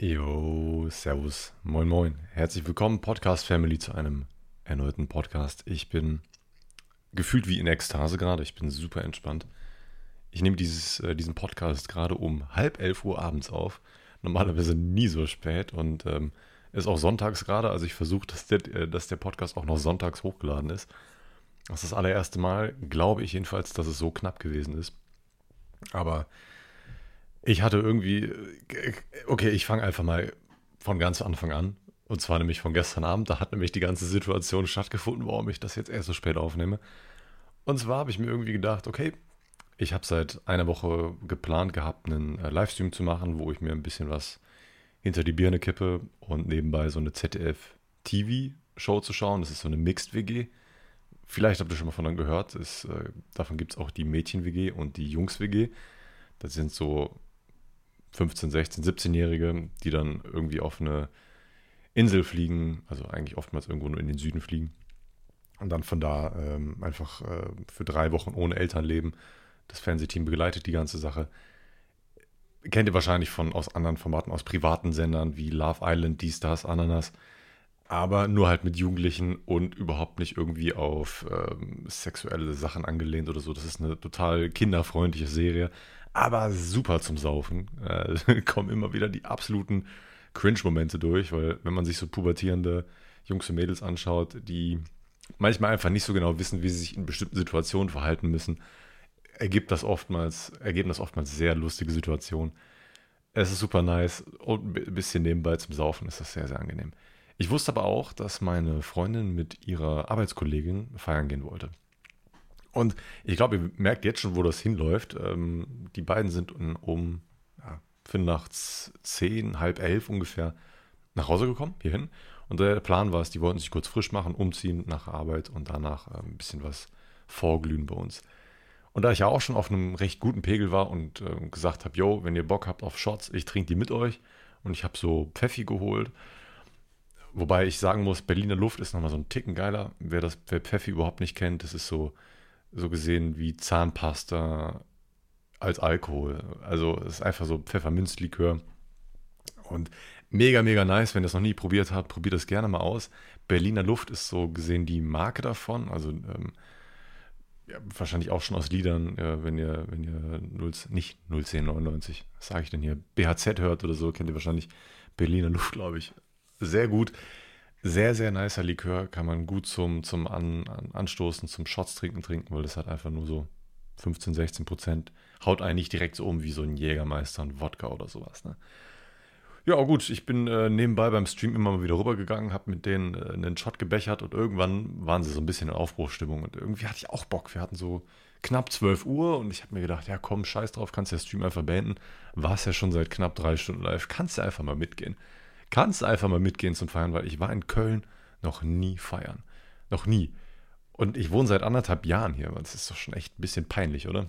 Jo, Servus, moin moin. Herzlich willkommen, Podcast Family, zu einem erneuten Podcast. Ich bin gefühlt wie in Ekstase gerade, ich bin super entspannt. Ich nehme dieses, äh, diesen Podcast gerade um halb elf Uhr abends auf. Normalerweise nie so spät und ähm, ist auch sonntags gerade, also ich versuche, dass äh, dass der Podcast auch noch sonntags hochgeladen ist. Das ist das allererste Mal, glaube ich jedenfalls, dass es so knapp gewesen ist. Aber ich hatte irgendwie, okay, ich fange einfach mal von ganz Anfang an. Und zwar nämlich von gestern Abend. Da hat nämlich die ganze Situation stattgefunden, warum ich das jetzt erst so spät aufnehme. Und zwar habe ich mir irgendwie gedacht, okay, ich habe seit einer Woche geplant gehabt, einen äh, Livestream zu machen, wo ich mir ein bisschen was hinter die Birne kippe und nebenbei so eine ZDF-TV-Show zu schauen. Das ist so eine Mixed-WG. Vielleicht habt ihr schon mal von dann gehört. Ist, äh, davon gibt es auch die Mädchen-WG und die Jungs-WG. Das sind so 15, 16, 17-Jährige, die dann irgendwie auf eine Insel fliegen, also eigentlich oftmals irgendwo nur in den Süden fliegen. Und dann von da ähm, einfach äh, für drei Wochen ohne Eltern leben. Das Fernsehteam begleitet die ganze Sache. Kennt ihr wahrscheinlich von aus anderen Formaten, aus privaten Sendern wie Love Island, dies, das, Ananas. Aber nur halt mit Jugendlichen und überhaupt nicht irgendwie auf ähm, sexuelle Sachen angelehnt oder so. Das ist eine total kinderfreundliche Serie aber super zum Saufen. Äh, kommen immer wieder die absoluten Cringe-Momente durch, weil wenn man sich so pubertierende Jungs und Mädels anschaut, die manchmal einfach nicht so genau wissen, wie sie sich in bestimmten Situationen verhalten müssen, ergibt das oftmals, ergeben das oftmals sehr lustige Situationen. Es ist super nice und ein bisschen nebenbei zum Saufen ist das sehr, sehr angenehm. Ich wusste aber auch, dass meine Freundin mit ihrer Arbeitskollegin feiern gehen wollte. Und ich glaube, ihr merkt jetzt schon, wo das hinläuft. Ähm, die beiden sind um ja, Viertel nach zehn, halb elf ungefähr nach Hause gekommen, hierhin. Und der Plan war es, die wollten sich kurz frisch machen, umziehen nach Arbeit und danach äh, ein bisschen was vorglühen bei uns. Und da ich ja auch schon auf einem recht guten Pegel war und äh, gesagt habe, yo, wenn ihr Bock habt auf Shots, ich trinke die mit euch. Und ich habe so Pfeffi geholt. Wobei ich sagen muss, Berliner Luft ist nochmal so ein Ticken geiler. Wer das wer Pfeffi überhaupt nicht kennt, das ist so so gesehen wie Zahnpasta als Alkohol. Also es ist einfach so Pfefferminzlikör. Und mega, mega nice. Wenn ihr das noch nie probiert habt, probiert das gerne mal aus. Berliner Luft ist so gesehen die Marke davon. Also ähm, ja, wahrscheinlich auch schon aus Liedern, äh, wenn ihr, wenn ihr 0, nicht 01099, was sage ich denn hier, BHZ hört oder so, kennt ihr wahrscheinlich Berliner Luft, glaube ich. Sehr gut. Sehr, sehr nicer Likör, kann man gut zum, zum An, An, Anstoßen, zum Shots trinken trinken, weil das hat einfach nur so 15, 16 Prozent. Haut eigentlich direkt so um wie so ein Jägermeister, ein Wodka oder sowas. Ne? Ja, gut, ich bin äh, nebenbei beim Stream immer mal wieder rübergegangen, habe mit denen äh, einen Shot gebechert und irgendwann waren sie so ein bisschen in Aufbruchstimmung und irgendwie hatte ich auch Bock. Wir hatten so knapp 12 Uhr und ich habe mir gedacht, ja komm, scheiß drauf, kannst ja Stream einfach beenden. War es ja schon seit knapp drei Stunden live, kannst du einfach mal mitgehen kannst einfach mal mitgehen zum Feiern, weil ich war in Köln noch nie feiern. Noch nie. Und ich wohne seit anderthalb Jahren hier. Das ist doch schon echt ein bisschen peinlich, oder?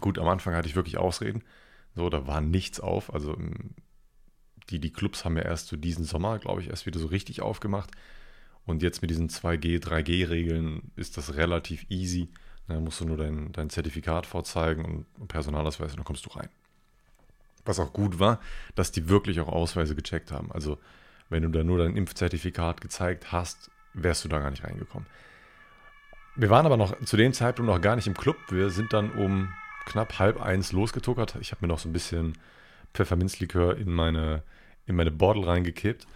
Gut, am Anfang hatte ich wirklich Ausreden. So, da war nichts auf. Also ähm, die, die Clubs haben ja erst so diesen Sommer, glaube ich, erst wieder so richtig aufgemacht. Und jetzt mit diesen 2G, 3G-Regeln ist das relativ easy. Da musst du nur dein, dein Zertifikat vorzeigen und Personalausweis und dann kommst du rein. Was auch gut war, dass die wirklich auch Ausweise gecheckt haben. Also wenn du da nur dein Impfzertifikat gezeigt hast, wärst du da gar nicht reingekommen. Wir waren aber noch zu dem Zeitpunkt noch gar nicht im Club. Wir sind dann um knapp halb eins losgetuckert. Ich habe mir noch so ein bisschen Pfefferminzlikör in meine, in meine Bordel reingekippt.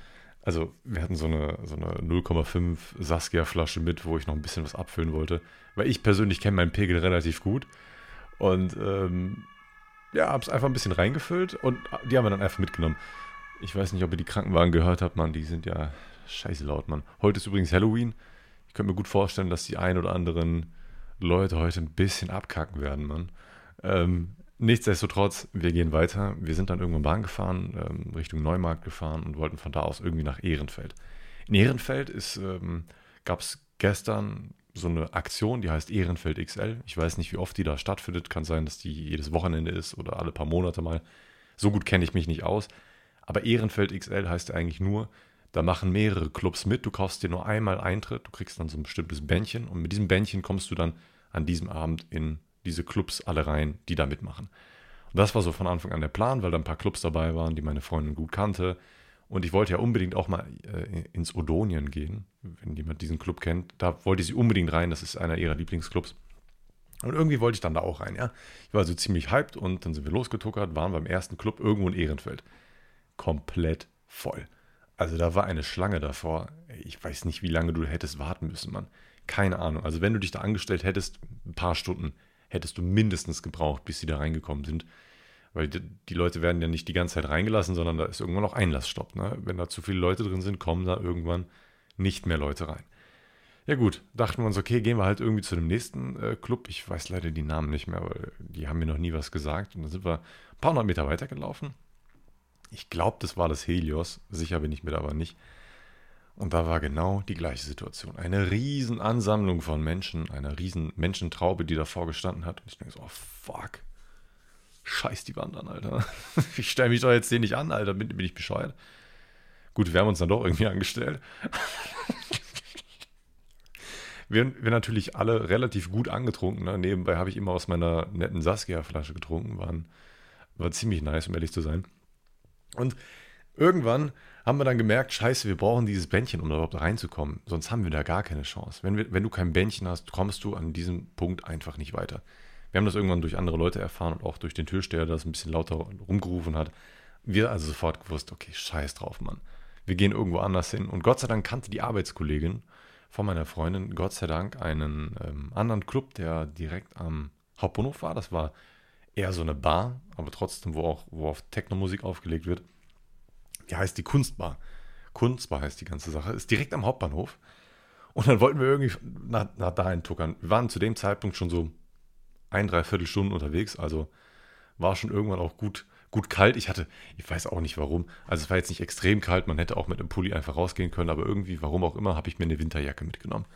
Also wir hatten so eine, so eine 0,5 Saskia-Flasche mit, wo ich noch ein bisschen was abfüllen wollte. Weil ich persönlich kenne meinen Pegel relativ gut. Und ähm, ja, hab's einfach ein bisschen reingefüllt und die haben wir dann einfach mitgenommen. Ich weiß nicht, ob ihr die Krankenwagen gehört habt, Mann. Die sind ja scheiße laut, Mann. Heute ist übrigens Halloween. Ich könnte mir gut vorstellen, dass die ein oder anderen Leute heute ein bisschen abkacken werden, Mann. Ähm, nichtsdestotrotz, wir gehen weiter. Wir sind dann irgendwann Bahn gefahren, ähm, Richtung Neumarkt gefahren und wollten von da aus irgendwie nach Ehrenfeld. In Ehrenfeld ähm, gab es gestern so eine Aktion, die heißt Ehrenfeld XL. Ich weiß nicht, wie oft die da stattfindet. Kann sein, dass die jedes Wochenende ist oder alle paar Monate mal. So gut kenne ich mich nicht aus. Aber Ehrenfeld XL heißt eigentlich nur, da machen mehrere Clubs mit. Du kaufst dir nur einmal Eintritt, du kriegst dann so ein bestimmtes Bändchen und mit diesem Bändchen kommst du dann an diesem Abend in diese Clubs alle rein, die da mitmachen. Und das war so von Anfang an der Plan, weil da ein paar Clubs dabei waren, die meine Freundin gut kannte. Und ich wollte ja unbedingt auch mal äh, ins Odonien gehen, wenn jemand diesen Club kennt. Da wollte sie unbedingt rein, das ist einer ihrer Lieblingsclubs. Und irgendwie wollte ich dann da auch rein, ja. Ich war also ziemlich hyped und dann sind wir losgetuckert, waren beim ersten Club irgendwo in Ehrenfeld. Komplett voll. Also da war eine Schlange davor. Ich weiß nicht, wie lange du hättest warten müssen, Mann. Keine Ahnung. Also wenn du dich da angestellt hättest, ein paar Stunden hättest du mindestens gebraucht, bis sie da reingekommen sind. Weil die, die Leute werden ja nicht die ganze Zeit reingelassen, sondern da ist irgendwann noch Einlassstopp. Ne? Wenn da zu viele Leute drin sind, kommen da irgendwann nicht mehr Leute rein. Ja gut, dachten wir uns, okay, gehen wir halt irgendwie zu dem nächsten äh, Club. Ich weiß leider die Namen nicht mehr, weil die haben mir noch nie was gesagt. Und dann sind wir ein paar hundert Meter weitergelaufen. Ich glaube, das war das Helios. Sicher bin ich mir da aber nicht. Und da war genau die gleiche Situation. Eine riesen Ansammlung von Menschen, eine riesen Menschentraube, die davor gestanden hat. Und ich denke so, oh fuck. Scheiß die Wand an, Alter. Ich stelle mich doch jetzt den nicht an, Alter. Bin, bin ich bescheuert? Gut, wir haben uns dann doch irgendwie angestellt. wir, wir natürlich alle relativ gut angetrunken. Ne? Nebenbei habe ich immer aus meiner netten Saskia-Flasche getrunken. Waren, war ziemlich nice, um ehrlich zu sein. Und irgendwann haben wir dann gemerkt, scheiße, wir brauchen dieses Bändchen, um da überhaupt reinzukommen. Sonst haben wir da gar keine Chance. Wenn, wir, wenn du kein Bändchen hast, kommst du an diesem Punkt einfach nicht weiter. Wir haben das irgendwann durch andere Leute erfahren und auch durch den Türsteher, der das ein bisschen lauter rumgerufen hat. Wir also sofort gewusst, okay, scheiß drauf, Mann. Wir gehen irgendwo anders hin. Und Gott sei Dank kannte die Arbeitskollegin von meiner Freundin, Gott sei Dank, einen ähm, anderen Club, der direkt am Hauptbahnhof war. Das war eher so eine Bar, aber trotzdem, wo auch wo auf Techno-Musik aufgelegt wird. Die heißt die Kunstbar. Kunstbar heißt die ganze Sache. Ist direkt am Hauptbahnhof. Und dann wollten wir irgendwie nach, nach dahin tuckern. Wir waren zu dem Zeitpunkt schon so ein, dreiviertel Stunden unterwegs. Also war schon irgendwann auch gut, gut kalt. Ich hatte, ich weiß auch nicht warum. Also es war jetzt nicht extrem kalt. Man hätte auch mit einem Pulli einfach rausgehen können. Aber irgendwie, warum auch immer, habe ich mir eine Winterjacke mitgenommen.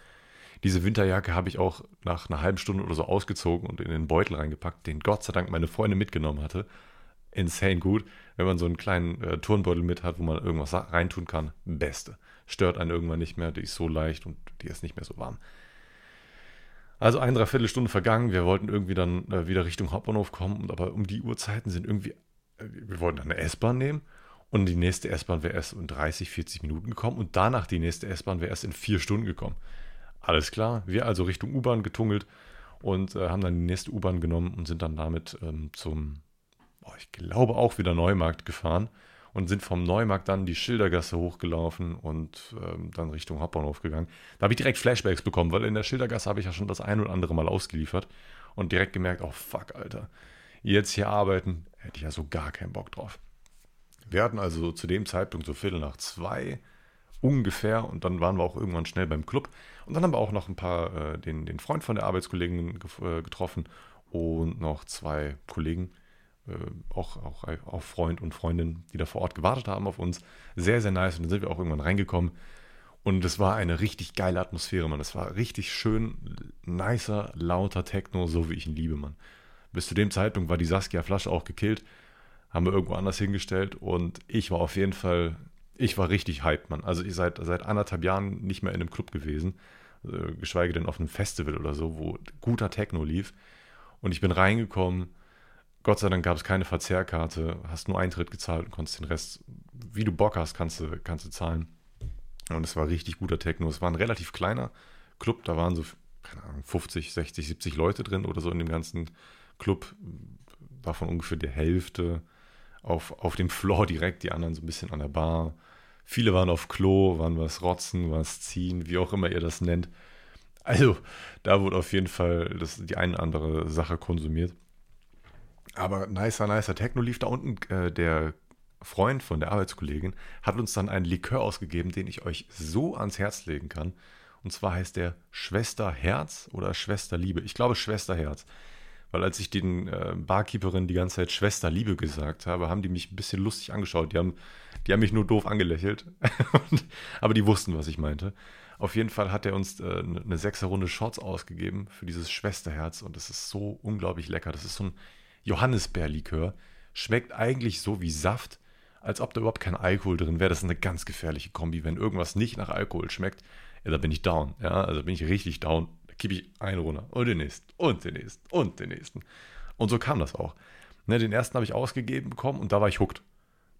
Diese Winterjacke habe ich auch nach einer halben Stunde oder so ausgezogen und in den Beutel reingepackt, den Gott sei Dank meine Freundin mitgenommen hatte. Insane gut wenn man so einen kleinen äh, Turnbeutel mit hat, wo man irgendwas reintun kann, beste. Stört einen irgendwann nicht mehr, die ist so leicht und die ist nicht mehr so warm. Also eine Dreiviertelstunde vergangen, wir wollten irgendwie dann äh, wieder Richtung Hauptbahnhof kommen, aber um die Uhrzeiten sind irgendwie, äh, wir wollten dann eine S-Bahn nehmen. Und die nächste S-Bahn wäre erst in 30, 40 Minuten gekommen. Und danach die nächste S-Bahn wäre erst in vier Stunden gekommen. Alles klar, wir also Richtung U-Bahn getungelt und äh, haben dann die nächste U-Bahn genommen und sind dann damit ähm, zum oh, ich glaube auch wieder Neumarkt gefahren und sind vom Neumarkt dann die Schildergasse hochgelaufen und ähm, dann Richtung Hauptbahnhof gegangen. Da habe ich direkt Flashbacks bekommen, weil in der Schildergasse habe ich ja schon das ein oder andere Mal ausgeliefert und direkt gemerkt, oh fuck, Alter, jetzt hier arbeiten, hätte ich ja so gar keinen Bock drauf. Wir hatten also zu dem Zeitpunkt so Viertel nach zwei ungefähr und dann waren wir auch irgendwann schnell beim Club und dann haben wir auch noch ein paar, äh, den, den Freund von der Arbeitskollegin äh, getroffen und noch zwei Kollegen, auch, auch, auch Freund und Freundin, die da vor Ort gewartet haben auf uns. Sehr, sehr nice. Und dann sind wir auch irgendwann reingekommen. Und es war eine richtig geile Atmosphäre, man. Es war richtig schön, nicer, lauter Techno, so wie ich ihn liebe, man. Bis zu dem Zeitpunkt war die Saskia-Flasche auch gekillt. Haben wir irgendwo anders hingestellt. Und ich war auf jeden Fall, ich war richtig hyped, man. Also ich seit, seit anderthalb Jahren nicht mehr in einem Club gewesen. Äh, geschweige denn auf einem Festival oder so, wo guter Techno lief. Und ich bin reingekommen Gott sei Dank gab es keine Verzehrkarte, hast nur Eintritt gezahlt und konntest den Rest, wie du Bock hast, kannst du, kannst du zahlen. Und es war richtig guter Techno. Es war ein relativ kleiner Club, da waren so, keine Ahnung, 50, 60, 70 Leute drin oder so in dem ganzen Club. Davon ungefähr die Hälfte auf, auf dem Floor direkt, die anderen so ein bisschen an der Bar. Viele waren auf Klo, waren was rotzen, was ziehen, wie auch immer ihr das nennt. Also, da wurde auf jeden Fall das, die eine oder andere Sache konsumiert. Aber nicer, nicer Techno lief da unten. Äh, der Freund von der Arbeitskollegin hat uns dann einen Likör ausgegeben, den ich euch so ans Herz legen kann. Und zwar heißt der Schwester Herz oder Schwester Liebe. Ich glaube Schwester Herz. Weil als ich den äh, Barkeeperinnen die ganze Zeit Schwester Liebe gesagt habe, haben die mich ein bisschen lustig angeschaut. Die haben, die haben mich nur doof angelächelt. aber die wussten, was ich meinte. Auf jeden Fall hat er uns äh, eine Sechserrunde Shots ausgegeben für dieses Schwesterherz und das ist so unglaublich lecker. Das ist so ein Johannisbeerlikör. Schmeckt eigentlich so wie Saft, als ob da überhaupt kein Alkohol drin wäre. Das ist eine ganz gefährliche Kombi. Wenn irgendwas nicht nach Alkohol schmeckt, ja, da bin ich down. Ja, also bin ich richtig down. Da kippe ich einen runter und den nächsten und den nächsten und den nächsten. Und so kam das auch. Ne, den ersten habe ich ausgegeben bekommen und da war ich hooked.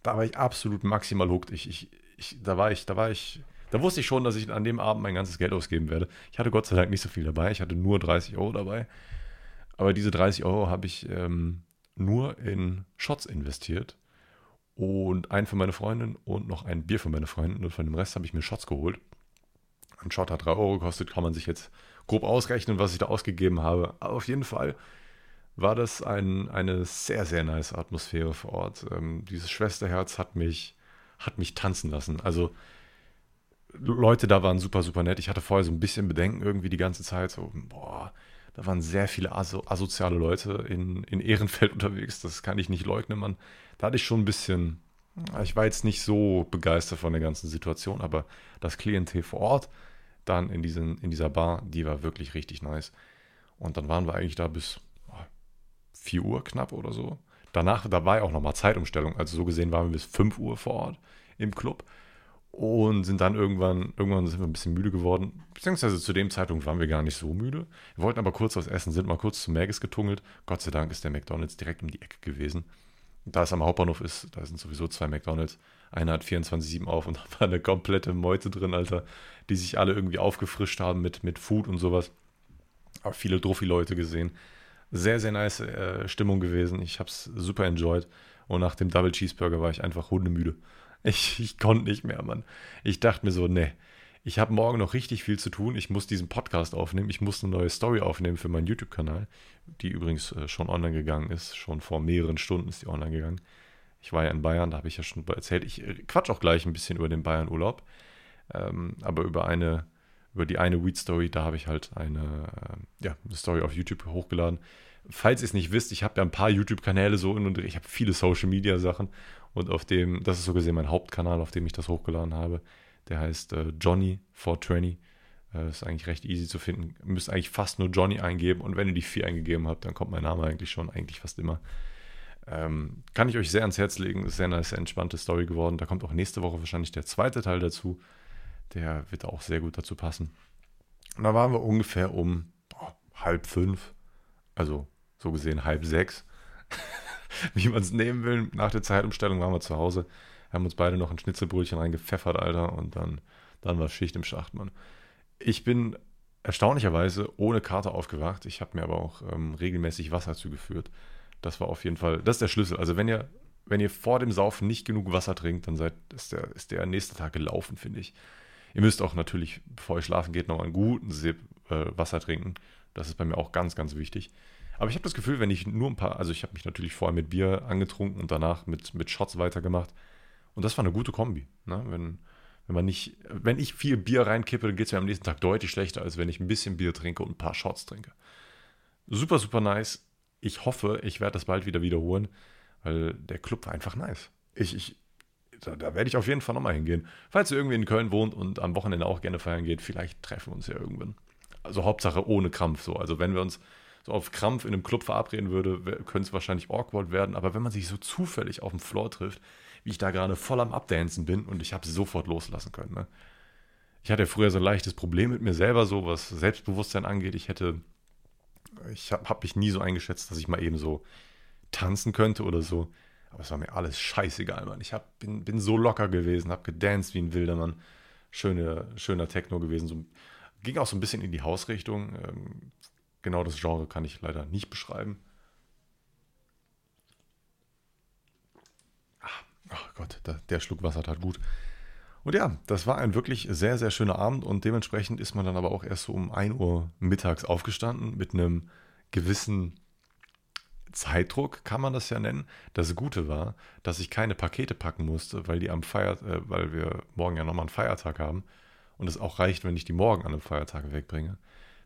Da war ich absolut maximal hooked. Ich, ich, ich, da war ich, da war ich, da wusste ich schon, dass ich an dem Abend mein ganzes Geld ausgeben werde. Ich hatte Gott sei Dank nicht so viel dabei. Ich hatte nur 30 Euro dabei. Aber diese 30 Euro habe ich ähm, nur in Shots investiert. Und einen für meine Freundin und noch ein Bier für meine Freundin. Und von dem Rest habe ich mir Shots geholt. Ein Shot hat 3 Euro gekostet, kann man sich jetzt grob ausrechnen, was ich da ausgegeben habe. Aber auf jeden Fall war das ein, eine sehr, sehr nice Atmosphäre vor Ort. Ähm, dieses Schwesterherz hat mich, hat mich tanzen lassen. Also Leute da waren super, super nett. Ich hatte vorher so ein bisschen Bedenken irgendwie die ganze Zeit. So, boah, da waren sehr viele aso asoziale Leute in, in Ehrenfeld unterwegs. Das kann ich nicht leugnen, Mann. Da hatte ich schon ein bisschen, ich war jetzt nicht so begeistert von der ganzen Situation, aber das Klientel vor Ort, dann in, diesen, in dieser Bar, die war wirklich richtig nice. Und dann waren wir eigentlich da bis 4 Uhr knapp oder so. Danach, da war ja auch nochmal Zeitumstellung. Also so gesehen waren wir bis 5 Uhr vor Ort im Club und sind dann irgendwann, irgendwann sind wir ein bisschen müde geworden. Beziehungsweise zu dem Zeitpunkt waren wir gar nicht so müde. Wir wollten aber kurz was essen, sind mal kurz zu Maggis getungelt. Gott sei Dank ist der McDonalds direkt um die Ecke gewesen. Da es am Hauptbahnhof ist, da sind sowieso zwei McDonalds. Einer hat 24-7 auf und da war eine komplette Meute drin, Alter, die sich alle irgendwie aufgefrischt haben mit, mit Food und sowas. Aber viele Druffi-Leute gesehen. Sehr, sehr nice äh, Stimmung gewesen. Ich habe es super enjoyed. Und nach dem Double Cheeseburger war ich einfach hundemüde. Ich, ich konnte nicht mehr, Mann. Ich dachte mir so, ne, ich habe morgen noch richtig viel zu tun. Ich muss diesen Podcast aufnehmen. Ich muss eine neue Story aufnehmen für meinen YouTube-Kanal, die übrigens äh, schon online gegangen ist. Schon vor mehreren Stunden ist die online gegangen. Ich war ja in Bayern, da habe ich ja schon erzählt. Ich äh, quatsch auch gleich ein bisschen über den Bayern-Urlaub. Ähm, aber über eine, über die eine Weed-Story, da habe ich halt eine, äh, ja, eine Story auf YouTube hochgeladen. Falls ihr es nicht wisst, ich habe ja ein paar YouTube-Kanäle so in und ich habe viele Social-Media-Sachen und auf dem, das ist so gesehen mein Hauptkanal, auf dem ich das hochgeladen habe. Der heißt äh, Johnny420. Äh, ist eigentlich recht easy zu finden. Ihr müsst eigentlich fast nur Johnny eingeben und wenn ihr die 4 eingegeben habt, dann kommt mein Name eigentlich schon, eigentlich fast immer. Ähm, kann ich euch sehr ans Herz legen. Ist sehr sehr entspannte Story geworden. Da kommt auch nächste Woche wahrscheinlich der zweite Teil dazu. Der wird auch sehr gut dazu passen. Und da waren wir ungefähr um boah, halb fünf, also so gesehen halb sechs. wie man es nehmen will. Nach der Zeitumstellung waren wir zu Hause, haben uns beide noch ein Schnitzelbrötchen reingepfeffert, Alter, und dann, dann war Schicht im Schacht, Mann. Ich bin erstaunlicherweise ohne Kater aufgewacht. Ich habe mir aber auch ähm, regelmäßig Wasser zugeführt. Das war auf jeden Fall, das ist der Schlüssel. Also wenn ihr, wenn ihr vor dem Saufen nicht genug Wasser trinkt, dann seid, ist, der, ist der nächste Tag gelaufen, finde ich. Ihr müsst auch natürlich, bevor ihr schlafen geht, noch einen guten Sip äh, Wasser trinken. Das ist bei mir auch ganz, ganz wichtig. Aber ich habe das Gefühl, wenn ich nur ein paar, also ich habe mich natürlich vorher mit Bier angetrunken und danach mit, mit Shots weitergemacht. Und das war eine gute Kombi. Ne? Wenn, wenn man nicht, wenn ich viel Bier reinkippe, dann geht es mir am nächsten Tag deutlich schlechter, als wenn ich ein bisschen Bier trinke und ein paar Shots trinke. Super, super nice. Ich hoffe, ich werde das bald wieder wiederholen, weil der Club war einfach nice. Ich, ich, da, da werde ich auf jeden Fall nochmal hingehen. Falls ihr irgendwie in Köln wohnt und am Wochenende auch gerne feiern geht, vielleicht treffen wir uns ja irgendwann. Also Hauptsache ohne Krampf so. Also wenn wir uns so auf Krampf in einem Club verabreden würde, könnte es wahrscheinlich awkward werden. Aber wenn man sich so zufällig auf dem Floor trifft, wie ich da gerade voll am Abdancen bin und ich habe sofort loslassen können. Ne? Ich hatte früher so ein leichtes Problem mit mir selber, so was Selbstbewusstsein angeht. Ich hätte, ich habe hab mich nie so eingeschätzt, dass ich mal eben so tanzen könnte oder so. Aber es war mir alles scheißegal, Mann. Ich hab, bin, bin so locker gewesen, habe gedanced wie ein wilder Mann. Schöne, schöner Techno gewesen. So, ging auch so ein bisschen in die Hausrichtung. Ähm, Genau das Genre kann ich leider nicht beschreiben. Ach, ach Gott, der, der Schluck Wasser tat gut. Und ja, das war ein wirklich sehr, sehr schöner Abend und dementsprechend ist man dann aber auch erst so um 1 Uhr mittags aufgestanden mit einem gewissen Zeitdruck, kann man das ja nennen. Das Gute war, dass ich keine Pakete packen musste, weil die am Feier, äh, weil wir morgen ja nochmal einen Feiertag haben und es auch reicht, wenn ich die morgen an einem Feiertag wegbringe.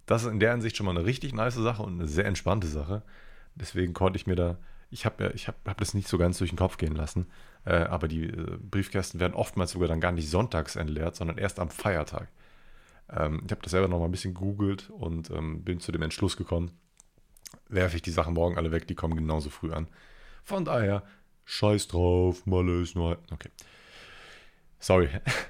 Das ist in der Hinsicht schon mal eine richtig nice Sache und eine sehr entspannte Sache. Deswegen konnte ich mir da, ich habe ich habe hab das nicht so ganz durch den Kopf gehen lassen, äh, aber die äh, Briefkästen werden oftmals sogar dann gar nicht sonntags entleert, sondern erst am Feiertag. Ähm, ich habe das selber noch mal ein bisschen googelt und ähm, bin zu dem Entschluss gekommen, werfe ich die Sachen morgen alle weg, die kommen genauso früh an. Von daher, scheiß drauf, Malle ist nur. Okay. Sorry.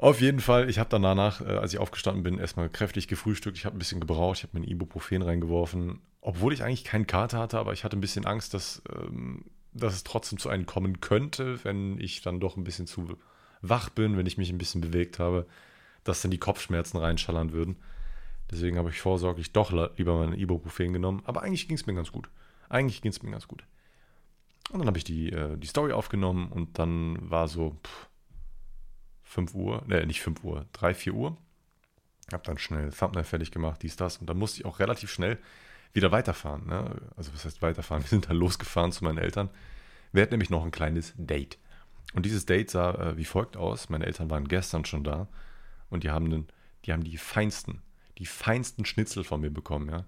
Auf jeden Fall, ich habe dann danach, äh, als ich aufgestanden bin, erstmal kräftig gefrühstückt. Ich habe ein bisschen gebraucht, ich habe mir ein Ibuprofen reingeworfen, obwohl ich eigentlich keinen Kater hatte, aber ich hatte ein bisschen Angst, dass, ähm, dass es trotzdem zu einem kommen könnte, wenn ich dann doch ein bisschen zu wach bin, wenn ich mich ein bisschen bewegt habe, dass dann die Kopfschmerzen reinschallern würden. Deswegen habe ich vorsorglich doch lieber mein Ibuprofen genommen. Aber eigentlich ging es mir ganz gut. Eigentlich ging es mir ganz gut. Und dann habe ich die, äh, die Story aufgenommen und dann war so pff, 5 Uhr, ne, nicht 5 Uhr, 3, 4 Uhr. Habe dann schnell Thumbnail fertig gemacht, dies, das. Und dann musste ich auch relativ schnell wieder weiterfahren. Ne? Also was heißt weiterfahren? Wir sind dann losgefahren zu meinen Eltern. Wir hatten nämlich noch ein kleines Date. Und dieses Date sah äh, wie folgt aus. Meine Eltern waren gestern schon da und die haben, den, die, haben die feinsten, die feinsten Schnitzel von mir bekommen, ja.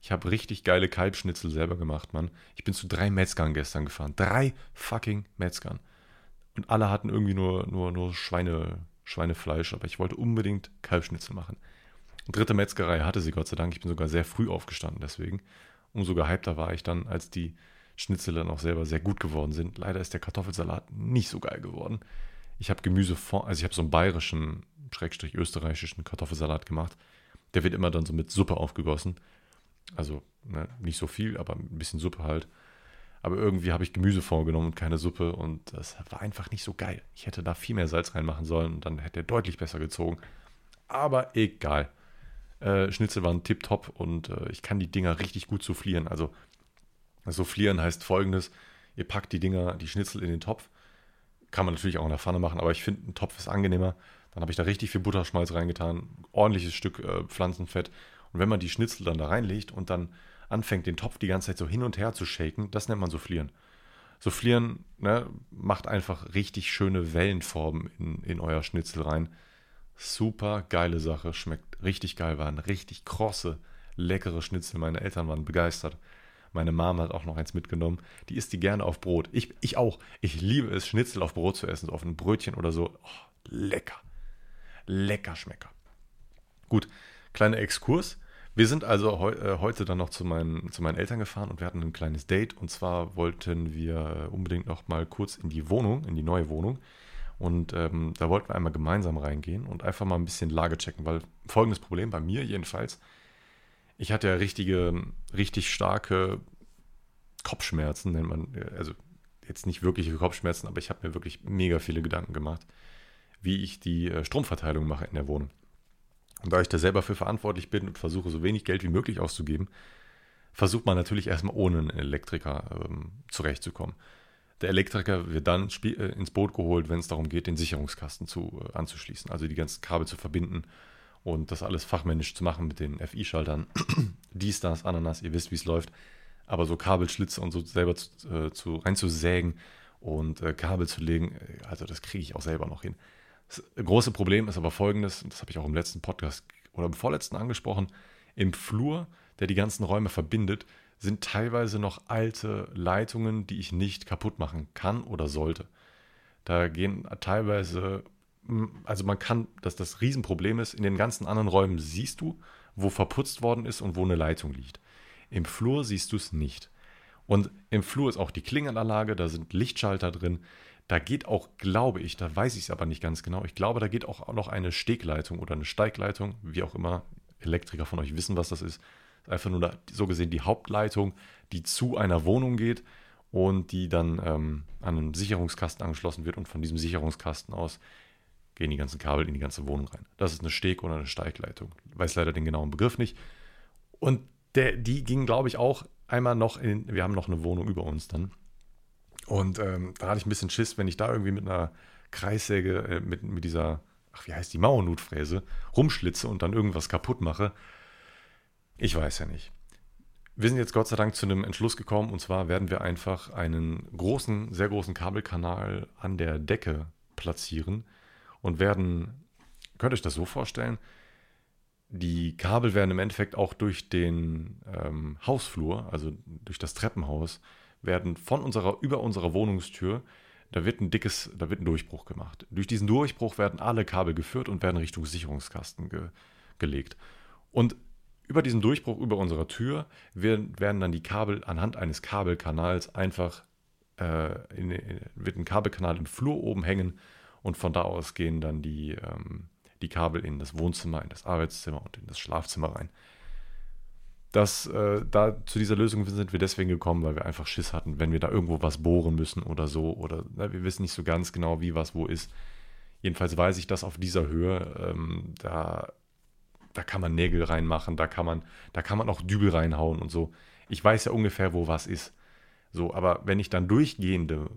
Ich habe richtig geile Kalbschnitzel selber gemacht, Mann. Ich bin zu drei Metzgern gestern gefahren. Drei fucking Metzgern. Und alle hatten irgendwie nur, nur, nur Schweine, Schweinefleisch, aber ich wollte unbedingt Kalbschnitzel machen. Dritte Metzgerei hatte sie Gott sei Dank. Ich bin sogar sehr früh aufgestanden deswegen. Umso gehypter war ich dann, als die Schnitzel dann auch selber sehr gut geworden sind. Leider ist der Kartoffelsalat nicht so geil geworden. Ich habe Gemüse vor, also ich habe so einen bayerischen, schrägstrich österreichischen Kartoffelsalat gemacht. Der wird immer dann so mit Suppe aufgegossen. Also ne, nicht so viel, aber ein bisschen Suppe halt. Aber irgendwie habe ich Gemüse vorgenommen und keine Suppe und das war einfach nicht so geil. Ich hätte da viel mehr Salz reinmachen sollen und dann hätte er deutlich besser gezogen. Aber egal. Äh, Schnitzel waren tipptopp und äh, ich kann die Dinger richtig gut soufflieren. Also soufflieren heißt folgendes: Ihr packt die Dinger, die Schnitzel in den Topf. Kann man natürlich auch in der Pfanne machen, aber ich finde, ein Topf ist angenehmer. Dann habe ich da richtig viel Butterschmalz reingetan, ordentliches Stück äh, Pflanzenfett. Und wenn man die Schnitzel dann da reinlegt und dann anfängt, den Topf die ganze Zeit so hin und her zu shaken, das nennt man Soufflieren. Soufflieren ne, macht einfach richtig schöne Wellenformen in, in euer Schnitzel rein. Super geile Sache, schmeckt richtig geil, waren richtig krosse, leckere Schnitzel. Meine Eltern waren begeistert. Meine Mama hat auch noch eins mitgenommen. Die isst die gerne auf Brot. Ich, ich auch. Ich liebe es, Schnitzel auf Brot zu essen, so auf ein Brötchen oder so. Oh, lecker. Lecker Schmecker. Gut, kleiner Exkurs. Wir sind also heu äh, heute dann noch zu meinen, zu meinen Eltern gefahren und wir hatten ein kleines Date. Und zwar wollten wir unbedingt noch mal kurz in die Wohnung, in die neue Wohnung. Und ähm, da wollten wir einmal gemeinsam reingehen und einfach mal ein bisschen Lage checken, weil folgendes Problem bei mir jedenfalls. Ich hatte ja richtige, richtig starke Kopfschmerzen, nennt man, also jetzt nicht wirkliche Kopfschmerzen, aber ich habe mir wirklich mega viele Gedanken gemacht, wie ich die äh, Stromverteilung mache in der Wohnung. Und da ich da selber für verantwortlich bin und versuche, so wenig Geld wie möglich auszugeben, versucht man natürlich erstmal ohne einen Elektriker ähm, zurechtzukommen. Der Elektriker wird dann äh, ins Boot geholt, wenn es darum geht, den Sicherungskasten zu, äh, anzuschließen, also die ganzen Kabel zu verbinden und das alles fachmännisch zu machen mit den FI-Schaltern. Dies, das, Ananas, ihr wisst, wie es läuft. Aber so Kabelschlitze und so selber zu, äh, zu reinzusägen und äh, Kabel zu legen, äh, also das kriege ich auch selber noch hin. Das große Problem ist aber folgendes, das habe ich auch im letzten Podcast oder im vorletzten angesprochen, im Flur, der die ganzen Räume verbindet, sind teilweise noch alte Leitungen, die ich nicht kaputt machen kann oder sollte. Da gehen teilweise, also man kann, dass das Riesenproblem ist, in den ganzen anderen Räumen siehst du, wo verputzt worden ist und wo eine Leitung liegt. Im Flur siehst du es nicht. Und im Flur ist auch die Klingelanlage, da sind Lichtschalter drin. Da geht auch, glaube ich, da weiß ich es aber nicht ganz genau, ich glaube, da geht auch noch eine Stegleitung oder eine Steigleitung, wie auch immer. Elektriker von euch wissen, was das ist. Einfach nur da, so gesehen die Hauptleitung, die zu einer Wohnung geht und die dann ähm, an einen Sicherungskasten angeschlossen wird und von diesem Sicherungskasten aus gehen die ganzen Kabel in die ganze Wohnung rein. Das ist eine Steg- oder eine Steigleitung. Ich weiß leider den genauen Begriff nicht. Und der, die ging, glaube ich, auch einmal noch in, wir haben noch eine Wohnung über uns dann. Und ähm, da hatte ich ein bisschen Schiss, wenn ich da irgendwie mit einer Kreissäge, äh, mit, mit dieser, ach, wie heißt die, Mauernutfräse, rumschlitze und dann irgendwas kaputt mache. Ich weiß ja nicht. Wir sind jetzt Gott sei Dank zu einem Entschluss gekommen und zwar werden wir einfach einen großen, sehr großen Kabelkanal an der Decke platzieren und werden, könnt ihr euch das so vorstellen, die Kabel werden im Endeffekt auch durch den ähm, Hausflur, also durch das Treppenhaus, werden von unserer, über unserer Wohnungstür, da wird ein dickes, da wird ein Durchbruch gemacht. Durch diesen Durchbruch werden alle Kabel geführt und werden Richtung Sicherungskasten ge, gelegt. Und über diesen Durchbruch über unserer Tür werden, werden dann die Kabel anhand eines Kabelkanals einfach, äh, in, wird ein Kabelkanal im Flur oben hängen Und von da aus gehen dann die, ähm, die Kabel in das Wohnzimmer, in das Arbeitszimmer und in das Schlafzimmer rein. Das, äh, da zu dieser Lösung sind wir deswegen gekommen, weil wir einfach Schiss hatten, wenn wir da irgendwo was bohren müssen oder so. Oder na, wir wissen nicht so ganz genau, wie was wo ist. Jedenfalls weiß ich, dass auf dieser Höhe, ähm, da, da kann man Nägel reinmachen, da kann man, da kann man auch Dübel reinhauen und so. Ich weiß ja ungefähr, wo was ist. So, aber wenn ich dann durchgehende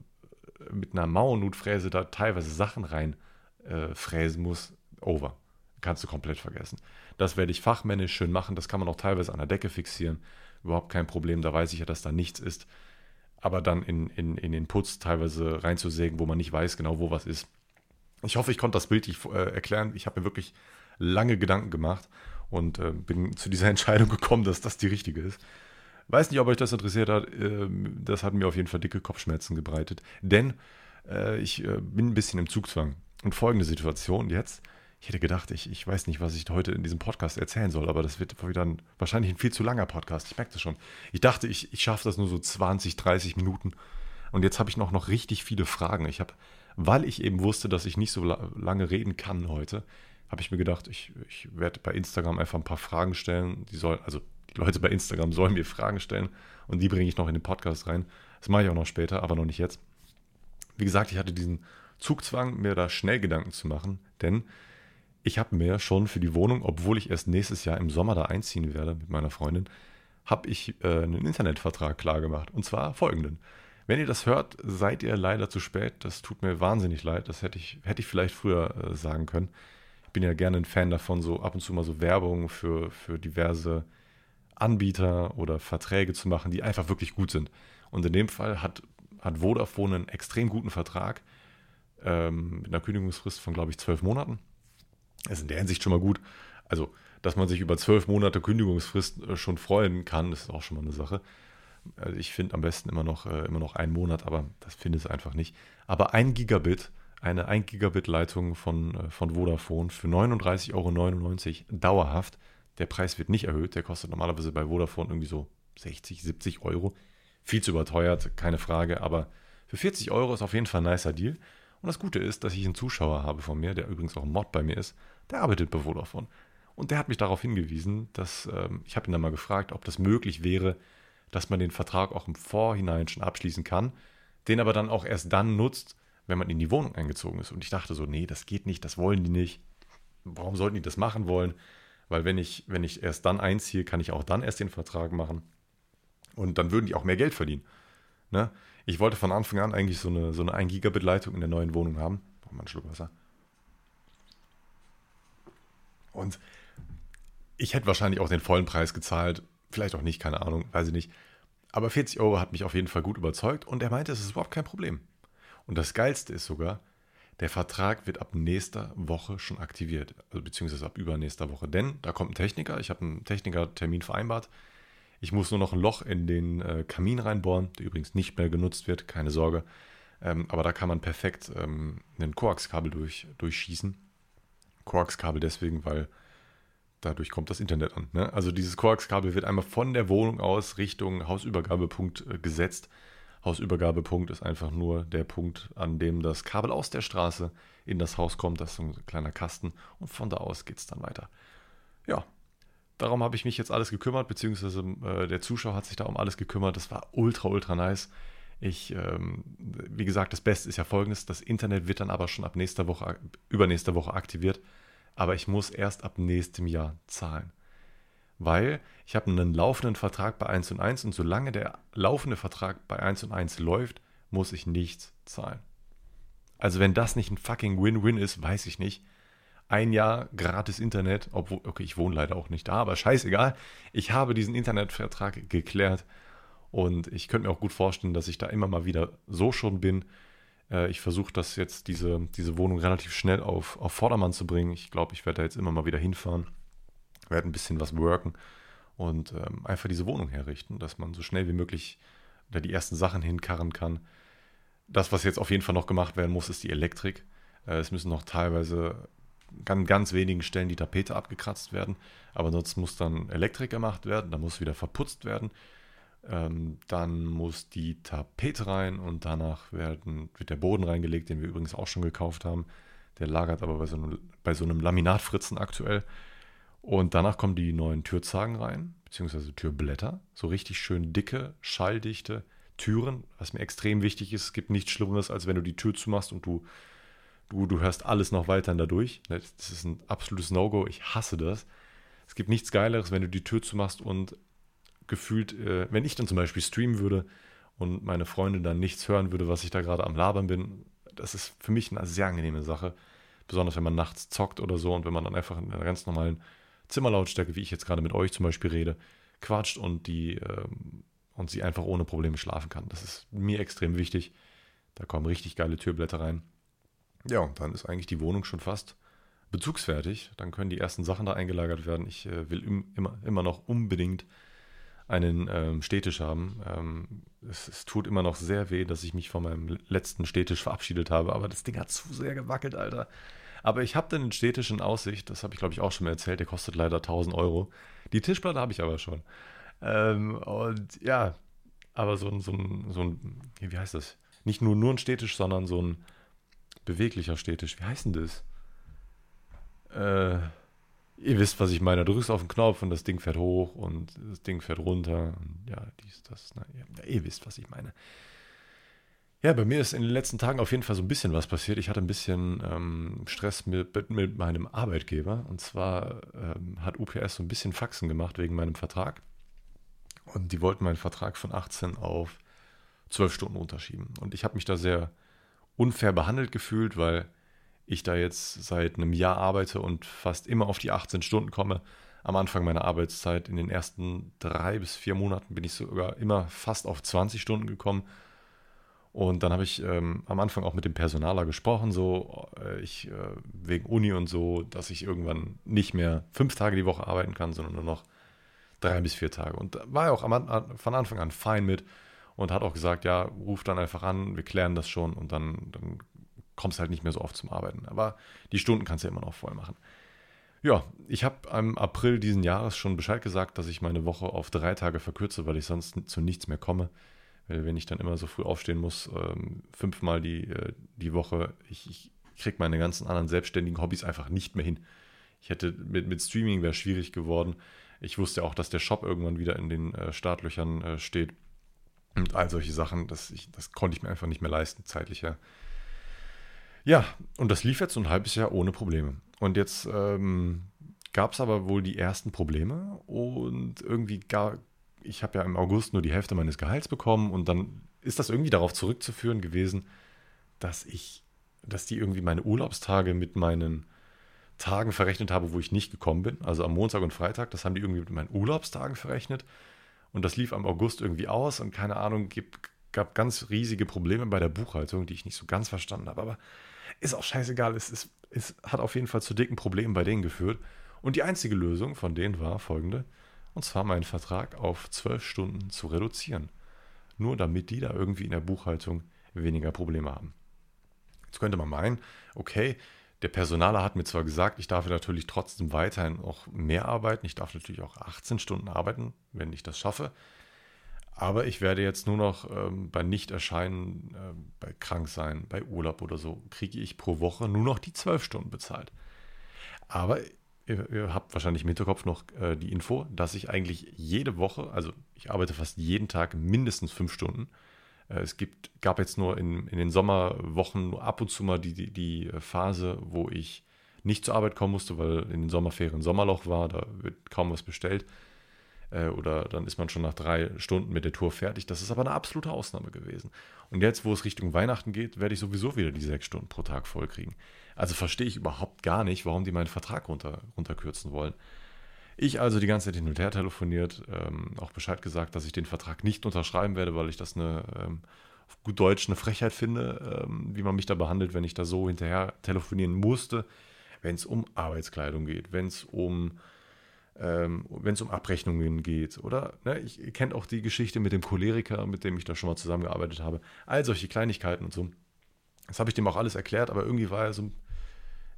äh, mit einer Mauernutfräse da teilweise Sachen rein äh, muss, over. Kannst du komplett vergessen. Das werde ich fachmännisch schön machen. Das kann man auch teilweise an der Decke fixieren. Überhaupt kein Problem. Da weiß ich ja, dass da nichts ist. Aber dann in, in, in den Putz teilweise reinzusägen, wo man nicht weiß genau, wo was ist. Ich hoffe, ich konnte das bildlich äh, erklären. Ich habe mir wirklich lange Gedanken gemacht und äh, bin zu dieser Entscheidung gekommen, dass das die richtige ist. Weiß nicht, ob euch das interessiert hat. Äh, das hat mir auf jeden Fall dicke Kopfschmerzen gebreitet. Denn äh, ich äh, bin ein bisschen im Zugzwang. Und folgende Situation jetzt ich hätte gedacht, ich, ich weiß nicht, was ich heute in diesem Podcast erzählen soll, aber das wird wieder ein, wahrscheinlich ein viel zu langer Podcast. Ich merke das schon. Ich dachte, ich, ich schaffe das nur so 20, 30 Minuten. Und jetzt habe ich noch, noch richtig viele Fragen. Ich habe, weil ich eben wusste, dass ich nicht so lange reden kann heute, habe ich mir gedacht, ich, ich werde bei Instagram einfach ein paar Fragen stellen. Die sollen, also die Leute bei Instagram sollen mir Fragen stellen und die bringe ich noch in den Podcast rein. Das mache ich auch noch später, aber noch nicht jetzt. Wie gesagt, ich hatte diesen Zugzwang, mir da schnell Gedanken zu machen, denn ich habe mir schon für die Wohnung, obwohl ich erst nächstes Jahr im Sommer da einziehen werde mit meiner Freundin, habe ich äh, einen Internetvertrag klargemacht. Und zwar folgenden. Wenn ihr das hört, seid ihr leider zu spät. Das tut mir wahnsinnig leid. Das hätte ich, hätte ich vielleicht früher äh, sagen können. Ich bin ja gerne ein Fan davon, so ab und zu mal so Werbung für, für diverse Anbieter oder Verträge zu machen, die einfach wirklich gut sind. Und in dem Fall hat, hat Vodafone einen extrem guten Vertrag ähm, mit einer Kündigungsfrist von, glaube ich, zwölf Monaten. Ist in der Hinsicht schon mal gut. Also, dass man sich über zwölf Monate Kündigungsfrist äh, schon freuen kann, das ist auch schon mal eine Sache. Also ich finde am besten immer noch, äh, immer noch einen Monat, aber das finde ich einfach nicht. Aber ein Gigabit, eine 1 Gigabit Leitung von, äh, von Vodafone für 39,99 Euro dauerhaft. Der Preis wird nicht erhöht, der kostet normalerweise bei Vodafone irgendwie so 60, 70 Euro. Viel zu überteuert, keine Frage, aber für 40 Euro ist auf jeden Fall ein nicer Deal. Und das Gute ist, dass ich einen Zuschauer habe von mir, der übrigens auch ein Mod bei mir ist, der arbeitet bei Vodafone. Und der hat mich darauf hingewiesen, dass ähm, ich habe ihn dann mal gefragt, ob das möglich wäre, dass man den Vertrag auch im Vorhinein schon abschließen kann, den aber dann auch erst dann nutzt, wenn man in die Wohnung eingezogen ist. Und ich dachte so, nee, das geht nicht, das wollen die nicht. Warum sollten die das machen wollen? Weil wenn ich, wenn ich erst dann einziehe, kann ich auch dann erst den Vertrag machen. Und dann würden die auch mehr Geld verdienen. Ne? Ich wollte von Anfang an eigentlich so eine, so eine 1 Gigabit Leitung in der neuen Wohnung haben. Braucht mal einen Schluck Wasser. Und ich hätte wahrscheinlich auch den vollen Preis gezahlt. Vielleicht auch nicht, keine Ahnung, weiß ich nicht. Aber 40 Euro hat mich auf jeden Fall gut überzeugt und er meinte, es ist überhaupt kein Problem. Und das Geilste ist sogar, der Vertrag wird ab nächster Woche schon aktiviert, also beziehungsweise ab übernächster Woche. Denn da kommt ein Techniker, ich habe einen Techniker-Termin vereinbart. Ich muss nur noch ein Loch in den äh, Kamin reinbohren, der übrigens nicht mehr genutzt wird, keine Sorge. Ähm, aber da kann man perfekt ähm, ein Koaxkabel durch, durchschießen. Koaxkabel deswegen, weil dadurch kommt das Internet an. Ne? Also dieses Koaxkabel wird einmal von der Wohnung aus Richtung Hausübergabepunkt äh, gesetzt. Hausübergabepunkt ist einfach nur der Punkt, an dem das Kabel aus der Straße in das Haus kommt. Das ist so ein kleiner Kasten und von da aus geht es dann weiter. Ja, darum habe ich mich jetzt alles gekümmert, beziehungsweise äh, der Zuschauer hat sich da um alles gekümmert. Das war ultra, ultra nice. Ich, ähm, wie gesagt, das Beste ist ja folgendes: Das Internet wird dann aber schon ab nächster Woche, übernächster Woche aktiviert. Aber ich muss erst ab nächstem Jahr zahlen. Weil ich habe einen laufenden Vertrag bei 1 und 1 und solange der laufende Vertrag bei 1 und 1 läuft, muss ich nichts zahlen. Also wenn das nicht ein fucking Win-Win ist, weiß ich nicht. Ein Jahr gratis Internet, obwohl, okay, ich wohne leider auch nicht da, aber scheißegal. Ich habe diesen Internetvertrag geklärt und ich könnte mir auch gut vorstellen, dass ich da immer mal wieder so schon bin. Äh, ich versuche das jetzt, diese, diese Wohnung relativ schnell auf, auf Vordermann zu bringen. Ich glaube, ich werde da jetzt immer mal wieder hinfahren, werde ein bisschen was worken und ähm, einfach diese Wohnung herrichten, dass man so schnell wie möglich da die ersten Sachen hinkarren kann. Das, was jetzt auf jeden Fall noch gemacht werden muss, ist die Elektrik. Äh, es müssen noch teilweise an ganz wenigen Stellen die Tapete abgekratzt werden, aber sonst muss dann Elektrik gemacht werden, da muss wieder verputzt werden Ähm, dann muss die Tapete rein und danach werden, wird der Boden reingelegt, den wir übrigens auch schon gekauft haben. Der lagert aber bei so einem, bei so einem Laminatfritzen aktuell. Und danach kommen die neuen Türzagen rein, beziehungsweise Türblätter. So richtig schön dicke, schalldichte Türen, was mir extrem wichtig ist. Es gibt nichts Schlimmeres, als wenn du die Tür zumachst und du, du, du hörst alles noch weiterhin dadurch. Das ist ein absolutes No-Go. Ich hasse das. Es gibt nichts Geileres, wenn du die Tür zumachst und gefühlt, äh, wenn ich dann zum Beispiel streamen würde und meine Freundin dann nichts hören würde, was ich da gerade am Labern bin, das ist für mich eine sehr angenehme Sache. Besonders wenn man nachts zockt oder so und wenn man dann einfach in einer ganz normalen Zimmerlautstärke, wie ich jetzt gerade mit euch zum Beispiel rede, quatscht und die ähm, und sie einfach ohne Probleme schlafen kann. Das ist mir extrem wichtig. Da kommen richtig geile Türblätter rein. Ja, und dann ist eigentlich die Wohnung schon fast bezugsfertig. Dann können die ersten Sachen da eingelagert werden. Ich äh, will im, immer, immer noch unbedingt einen ähm, Städtisch haben. Ähm, es, es, tut immer noch sehr weh, dass ich mich von meinem letzten Städtisch verabschiedet habe, aber das Ding hat zu sehr gewackelt, Alter. Aber ich habe den Städtisch in Aussicht, das habe ich glaube ich auch schon mal erzählt, der kostet leider 1000 Euro. Die Tischplatte habe ich aber schon. Ähm, und ja, aber so ein, so ein, so ein, wie heißt das? Nicht nur, nur ein Städtisch, sondern so ein beweglicher Städtisch. Wie heißt denn das? Äh, ihr wisst, was ich meine. Du drückst auf den Knopf und das Ding fährt hoch und das Ding fährt runter. Und ja, dies, das, na, ja, ihr wisst, was ich meine. Ja, bei mir ist in den letzten Tagen auf jeden Fall so ein bisschen was passiert. Ich hatte ein bisschen ähm, Stress mit, mit, meinem Arbeitgeber. Und zwar ähm, hat UPS so ein bisschen Faxen gemacht wegen meinem Vertrag. Und die wollten meinen Vertrag von 18 auf 12 Stunden unterschieben. Und ich habe mich da sehr unfair behandelt gefühlt, weil ich da jetzt seit einem Jahr arbeite und fast immer auf die 18 Stunden komme. Am Anfang meiner Arbeitszeit, in den ersten drei bis vier Monaten, bin ich sogar immer fast auf 20 Stunden gekommen. Und dann habe ich ähm, am Anfang auch mit dem Personaler gesprochen, so äh, ich äh, wegen Uni und so, dass ich irgendwann nicht mehr fünf Tage die Woche arbeiten kann, sondern nur noch drei bis vier Tage. Und da war er auch am, von Anfang an fein mit und hat auch gesagt, ja, ruf dann einfach an, wir klären das schon und dann, dann kommst halt nicht mehr so oft zum Arbeiten. Aber die Stunden kannst du ja immer noch voll machen. Ja, ich habe im April diesen Jahres schon Bescheid gesagt, dass ich meine Woche auf drei Tage verkürze, weil ich sonst zu nichts mehr komme. Wenn ich dann immer so früh aufstehen muss, ähm, fünfmal die, äh, die Woche, ich, ich kriege meine ganzen anderen selbstständigen Hobbys einfach nicht mehr hin. Ich hätte mit, mit Streaming wäre schwierig geworden. Ich wusste auch, dass der Shop irgendwann wieder in den äh, Startlöchern äh, steht. Und all solche Sachen, das, ich, das konnte ich mir einfach nicht mehr leisten, zeitlich her. Ja, und das lief jetzt so ein halbes Jahr ohne Probleme. Und jetzt ähm, gab es aber wohl die ersten Probleme und irgendwie gar, ich habe ja im August nur die Hälfte meines Gehalts bekommen und dann ist das irgendwie darauf zurückzuführen gewesen, dass ich, dass die irgendwie meine Urlaubstage mit meinen Tagen verrechnet habe, wo ich nicht gekommen bin. Also am Montag und Freitag, das haben die irgendwie mit meinen Urlaubstagen verrechnet. Und das lief am August irgendwie aus und keine Ahnung, gibt, gab ganz riesige Probleme bei der Buchhaltung, die ich nicht so ganz verstanden habe. Aber ist auch scheißegal. Es, ist, es hat auf jeden Fall zu dicken Problemen bei denen geführt. Und die einzige Lösung von denen war folgende: und zwar meinen Vertrag auf zwölf Stunden zu reduzieren. Nur damit die da irgendwie in der Buchhaltung weniger Probleme haben. Jetzt könnte man meinen, okay, der Personaler hat mir zwar gesagt, ich darf natürlich trotzdem weiterhin auch mehr arbeiten. Ich darf natürlich auch 18 Stunden arbeiten, wenn ich das schaffe. Aber ich werde jetzt nur noch ähm, bei Nichterscheinen, äh, bei Kranksein, bei Urlaub oder so, kriege ich pro Woche nur noch die 12 Stunden bezahlt. Aber ihr, ihr habt wahrscheinlich im Hinterkopf noch äh, die Info, dass ich eigentlich jede Woche, also ich arbeite fast jeden Tag mindestens 5 Stunden es gibt, gab jetzt nur in, in den Sommerwochen ab und zu mal die, die, die Phase, wo ich nicht zur Arbeit kommen musste, weil in den Sommerferien Sommerloch war, da wird kaum was bestellt. Äh, oder dann ist man schon nach drei Stunden mit der Tour fertig. Das ist aber eine absolute Ausnahme gewesen. Und jetzt, wo es Richtung Weihnachten geht, werde ich sowieso wieder die sechs Stunden pro Tag vollkriegen. Also verstehe ich überhaupt gar nicht, warum die meinen Vertrag runter, runterkürzen wollen. Ich also die ganze Zeit hin und her telefoniert, ähm, auch Bescheid gesagt, dass ich den Vertrag nicht unterschreiben werde, weil ich das eine, ähm, auf gut Deutsch eine Frechheit finde, ähm, wie man mich da behandelt, wenn ich da so hinterher telefonieren musste, wenn es um Arbeitskleidung geht, wenn es um ähm, wenn um Abrechnungen geht. Oder ne, ich, ihr kennt auch die Geschichte mit dem Choleriker, mit dem ich da schon mal zusammengearbeitet habe. All solche Kleinigkeiten und so. Das habe ich dem auch alles erklärt, aber irgendwie war er so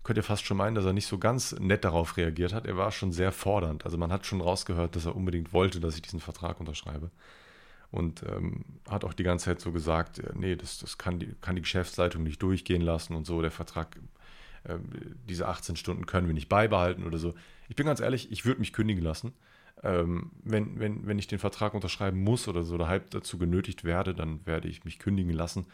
könnt ihr fast schon meinen, dass er nicht so ganz nett darauf reagiert hat. Er war schon sehr fordernd. Also man hat schon rausgehört, dass er unbedingt wollte, dass ich diesen Vertrag unterschreibe. und ähm, hat auch die ganze Zeit so gesagt, äh, nee, das, das kann, die, kann die Geschäftsleitung nicht durchgehen lassen und so, der Vertrag, äh, diese 18 Stunden können wir nicht beibehalten oder so. Ich bin ganz ehrlich, ich würde mich kündigen lassen. Ähm, wenn, wenn, wenn ich den Vertrag unterschreiben muss oder so oder halb dazu genötigt werde, dann werde ich mich kündigen lassen.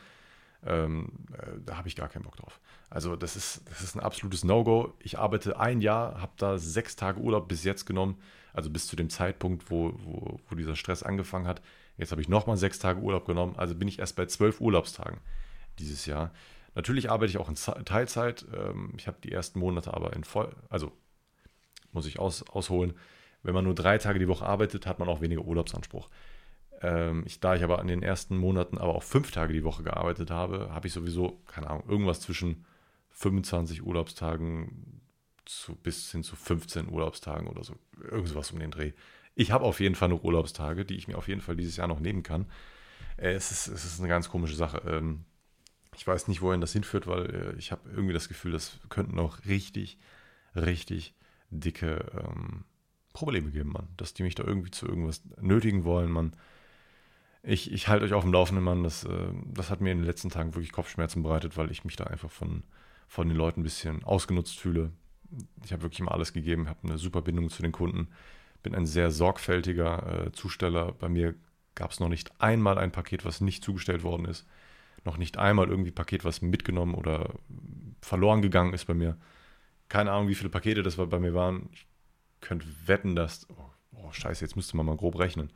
Ähm, äh, da habe ich gar keinen Bock drauf. Also das ist, das ist ein absolutes No-Go. Ich arbeite ein Jahr, habe da sechs Tage Urlaub bis jetzt genommen, also bis zu dem Zeitpunkt, wo, wo, wo dieser Stress angefangen hat. Jetzt habe ich nochmal sechs Tage Urlaub genommen, also bin ich erst bei zwölf Urlaubstagen dieses Jahr. Natürlich arbeite ich auch in Teilzeit. Ähm, ich habe die ersten Monate aber in voll, also muss ich aus, ausholen. Wenn man nur drei Tage die Woche arbeitet, hat man auch weniger Urlaubsanspruch. Ähm, ich, da ich aber in den ersten Monaten aber auch fünf Tage die Woche gearbeitet habe, habe ich sowieso, keine Ahnung, irgendwas zwischen 25 Urlaubstagen zu, bis hin zu 15 Urlaubstagen oder so. Irgendwas um den Dreh. Ich habe auf jeden Fall noch Urlaubstage, die ich mir auf jeden Fall dieses Jahr noch nehmen kann. Äh, es, ist, es ist eine ganz komische Sache. Ähm, ich weiß nicht, wohin das hinführt, weil äh, ich habe irgendwie das Gefühl, das könnten auch richtig, richtig dicke ähm, Probleme geben, Mann. Dass die mich da irgendwie zu irgendwas nötigen wollen, Mann. Ich, ich halte euch auf dem Laufenden, Mann. Das, äh, das hat mir in den letzten Tagen wirklich Kopfschmerzen bereitet, weil ich mich da einfach von, von den Leuten ein bisschen ausgenutzt fühle. Ich habe wirklich immer alles gegeben, habe eine super Bindung zu den Kunden, bin ein sehr sorgfältiger äh, Zusteller. Bei mir gab es noch nicht einmal ein Paket, was nicht zugestellt worden ist. Noch nicht einmal irgendwie Paket, was mitgenommen oder verloren gegangen ist bei mir. Keine Ahnung, wie viele Pakete das bei mir waren. Ich könnte wetten, dass, oh, oh scheiße, jetzt müsste man mal grob rechnen.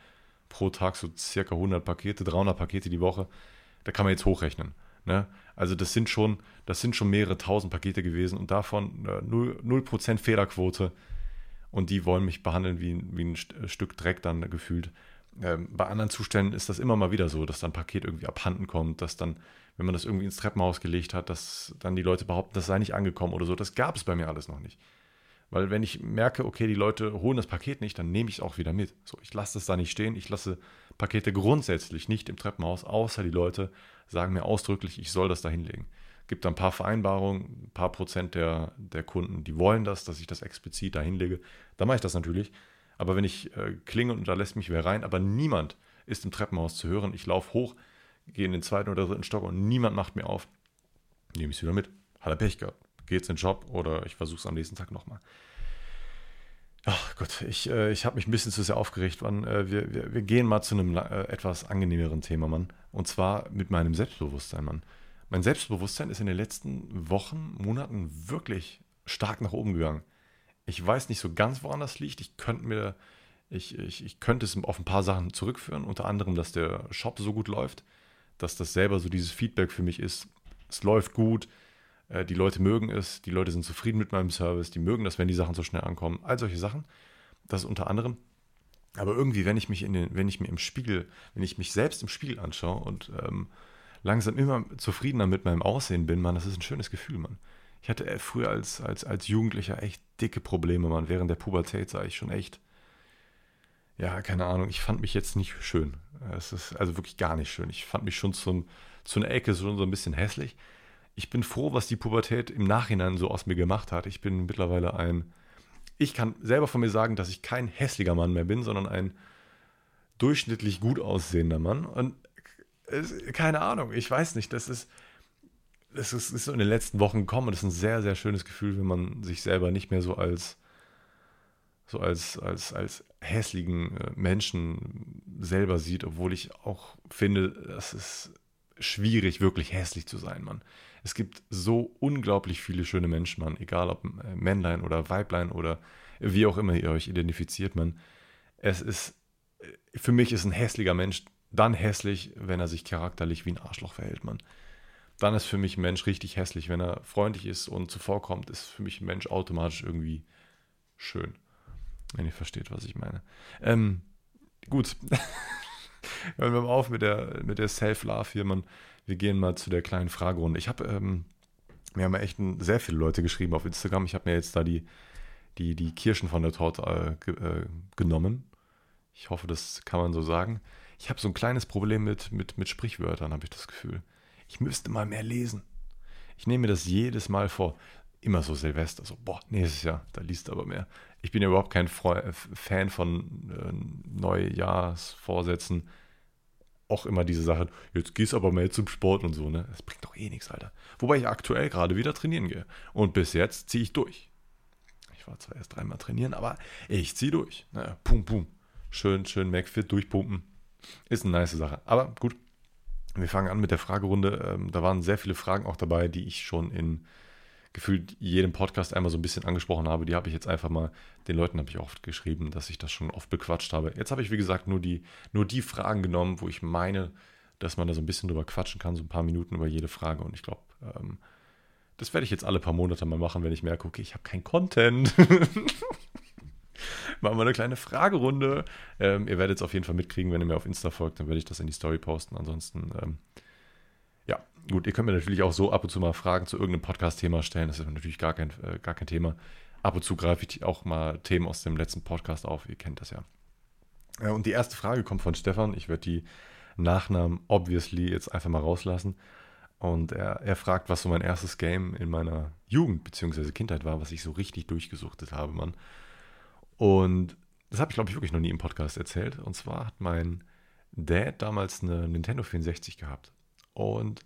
Pro Tag so circa 100 Pakete, 300 Pakete die Woche. Da kann man jetzt hochrechnen. Ne? Also das sind schon, das sind schon mehrere tausend Pakete gewesen und davon äh, 0%, 0 Fehlerquote. Und die wollen mich behandeln wie, wie ein Stück Dreck dann gefühlt. Ähm, bei anderen Zuständen ist das immer mal wieder so, dass dann ein Paket irgendwie abhanden kommt, dass dann, wenn man das irgendwie ins Treppenhaus gelegt hat, dass dann die Leute behaupten, das sei nicht angekommen oder so. Das gab es bei mir alles noch nicht. Weil wenn ich merke, okay, die Leute holen das Paket nicht, dann nehme ich es auch wieder mit. So, ich lasse es da nicht stehen. Ich lasse Pakete grundsätzlich nicht im Treppenhaus, außer die Leute sagen mir ausdrücklich, ich soll das da hinlegen. Gibt da ein paar Vereinbarungen, ein paar Prozent der, der Kunden, die wollen das, dass ich das explizit da hinlege. Dann mache ich das natürlich. Aber wenn ich äh, klinge und da lässt mich wer rein, aber niemand ist im Treppenhaus zu hören, ich laufe hoch, gehe in den zweiten oder dritten Stock und niemand macht mir auf, nehme ich es wieder mit. Hat er Pech gehabt. Geht's in den Job oder ich versuche es am nächsten Tag nochmal. Ach Gott, ich, äh, ich habe mich ein bisschen zu sehr aufgeregt, Mann. Äh, wir, wir, wir, gehen mal zu einem äh, etwas angenehmeren Thema, Mann. Und zwar mit meinem Selbstbewusstsein, Mann. Mein Selbstbewusstsein ist in den letzten Wochen, Monaten wirklich stark nach oben gegangen. Ich weiß nicht so ganz, woran das liegt. Ich könnte mir, ich, ich, ich könnte es auf ein paar Sachen zurückführen, unter anderem, dass der Shop so gut läuft, dass das selber so dieses Feedback für mich ist. Es läuft gut, äh, die Leute mögen es, die Leute sind zufrieden mit meinem Service, die mögen das, wenn die Sachen so schnell ankommen. All solche Sachen. Das unter anderem. Aber irgendwie, wenn ich mich in den, wenn ich mir im Spiegel, wenn ich mich selbst im Spiegel anschaue und ähm, langsam immer zufriedener mit meinem Aussehen bin, man, das ist ein schönes Gefühl, man. Ich hatte äh, früher als, als, als Jugendlicher echt dicke Probleme, man. Während der Pubertät sah ich schon echt, ja, keine Ahnung, ich fand mich jetzt nicht schön. Es ist also wirklich gar nicht schön. Ich fand mich schon zum, zu einer Ecke so, so ein bisschen hässlich. Ich bin froh, was die Pubertät im Nachhinein so aus mir gemacht hat. Ich bin mittlerweile ein, ich kann selber von mir sagen, dass ich kein hässlicher Mann mehr bin, sondern ein durchschnittlich gut aussehender Mann. Und es, keine Ahnung, ich weiß nicht, das ist, es ist, ist so in den letzten Wochen gekommen und es ist ein sehr, sehr schönes Gefühl, wenn man sich selber nicht mehr so als so als, als, als hässlichen äh, Menschen selber sieht, obwohl ich auch finde, es ist schwierig, wirklich hässlich zu sein, Mann. Es gibt so unglaublich viele schöne Menschen, Mann, egal ob äh, Männlein oder Weiblein oder wie auch immer ihr euch identifiziert, Mann. Es ist, äh, für mich ist ein hässlicher Mensch dann hässlich, wenn er sich charakterlich wie ein Arschloch verhält, Mann dann ist für mich ein Mensch richtig hässlich. Wenn er freundlich ist und zuvorkommt, ist für mich ein Mensch automatisch irgendwie schön. Wenn ihr versteht, was ich meine. Ähm, gut. Hören wir mal auf mit der, mit der Self-Love hier, man. Wir gehen mal zu der kleinen Fragerunde. Ich habe, ähm, mir haben echt sehr viele Leute geschrieben auf Instagram. Ich habe mir jetzt da die, die, die Kirschen von der Torte äh, äh, genommen. Ich hoffe, das kann man so sagen. Ich habe so ein kleines Problem mit, mit, mit Sprichwörtern, habe ich das Gefühl ich müsste mal mehr lesen. Ich nehme mir das jedes Mal vor. Immer so Silvester, so, boah, nächstes Jahr, da liest aber mehr. Ich bin ja überhaupt kein Fan von äh, Neujahrsvorsätzen. Auch immer diese Sache, jetzt gehst aber mehr zum Sport und so, ne? Das bringt doch eh nichts, Alter. Wobei ich aktuell gerade wieder trainieren gehe. Und bis jetzt ziehe ich durch. Ich war zwar erst dreimal trainieren, aber ich ziehe durch. Ne? Pum, pum. Schön, schön McFit durchpumpen. Ist eine nice Sache. Aber gut, wir fangen an mit der Fragerunde. Ähm, da waren sehr viele Fragen auch dabei, die ich schon in gefühlt jedem Podcast einmal so ein bisschen angesprochen habe. Die habe ich jetzt einfach mal, den Leuten habe ich oft geschrieben, dass ich das schon oft bequatscht habe. Jetzt habe ich, wie gesagt, nur die, nur die Fragen genommen, wo ich meine, dass man da so ein bisschen drüber quatschen kann, so ein paar Minuten über jede Frage. Und ich glaube, ähm, das werde ich jetzt alle paar Monate mal machen, wenn ich merke, okay, ich habe keinen Content. machen wir eine kleine Fragerunde. Ähm, ihr werdet es auf jeden Fall mitkriegen, wenn ihr mir auf Insta folgt, dann werde ich das in die Story posten. Ansonsten, ähm, gut, ihr könnt mir natürlich auch so ab und zu mal Fragen zu irgendeinem Podcast-Thema stellen. Das ist natürlich gar kein, äh, gar kein Thema. Ab und zu greife ich auch mal Themen aus dem letzten Podcast auf. Ihr kennt das ja. ja und die erste Frage kommt von Stefan. Ich werde die Nachnamen obviously jetzt einfach mal rauslassen. Und er, er fragt, was so mein erstes Game in meiner Jugend bzw. Kindheit war, was ich so richtig durchgesuchtet habe, Mann. Und das habe ich, glaube ich, wirklich noch nie im Podcast erzählt. Und zwar hat mein Dad damals eine Nintendo 64 gehabt. Und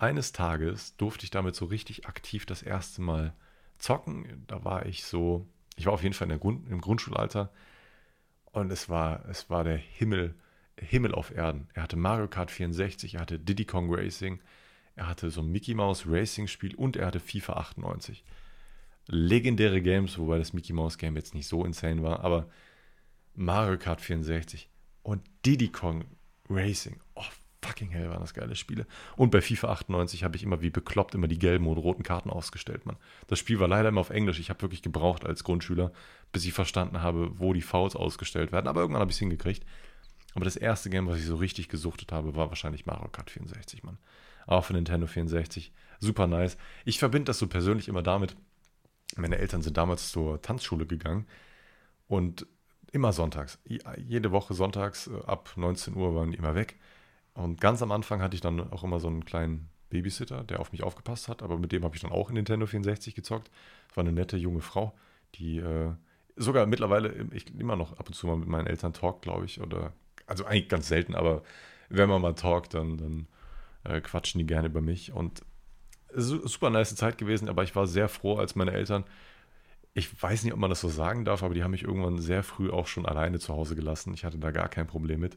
eines Tages durfte ich damit so richtig aktiv das erste Mal zocken. Da war ich so, ich war auf jeden Fall Grund, im Grundschulalter. Und es war, es war der Himmel, Himmel auf Erden. Er hatte Mario Kart 64, er hatte Diddy Kong Racing, er hatte so ein Mickey Mouse Racing Spiel und er hatte FIFA 98 legendäre Games, wobei das Mickey Mouse Game jetzt nicht so insane war, aber Mario Kart 64 und Diddy Kong Racing. Oh, fucking hell, waren das geile Spiele. Und bei FIFA 98 habe ich immer wie bekloppt immer die gelben und roten Karten ausgestellt, Mann. Das Spiel war leider immer auf Englisch. Ich habe wirklich gebraucht als Grundschüler, bis ich verstanden habe, wo die Fouls ausgestellt werden. Aber irgendwann habe ich es hingekriegt. Aber das erste Game, was ich so richtig gesuchtet habe, war wahrscheinlich Mario Kart 64, Mann. Auch für Nintendo 64. Super nice. Ich verbinde das so persönlich immer damit, meine Eltern sind damals zur Tanzschule gegangen und immer sonntags, jede Woche sonntags äh, ab 19 Uhr waren die immer weg. Und ganz am Anfang hatte ich dann auch immer so einen kleinen Babysitter, der auf mich aufgepasst hat, aber mit dem habe ich dann auch in Nintendo 64 gezockt. Das war eine nette junge Frau, die äh, sogar mittlerweile, ich immer noch ab und zu mal mit meinen Eltern talkt, glaube ich, oder also eigentlich ganz selten, aber wenn man mal talkt, dann, dann äh, quatschen die gerne über mich und super nice Zeit gewesen, aber ich war sehr froh, als meine Eltern, ich weiß nicht, ob man das so sagen darf, aber die haben mich irgendwann sehr früh auch schon alleine zu Hause gelassen. Ich hatte da gar kein Problem mit.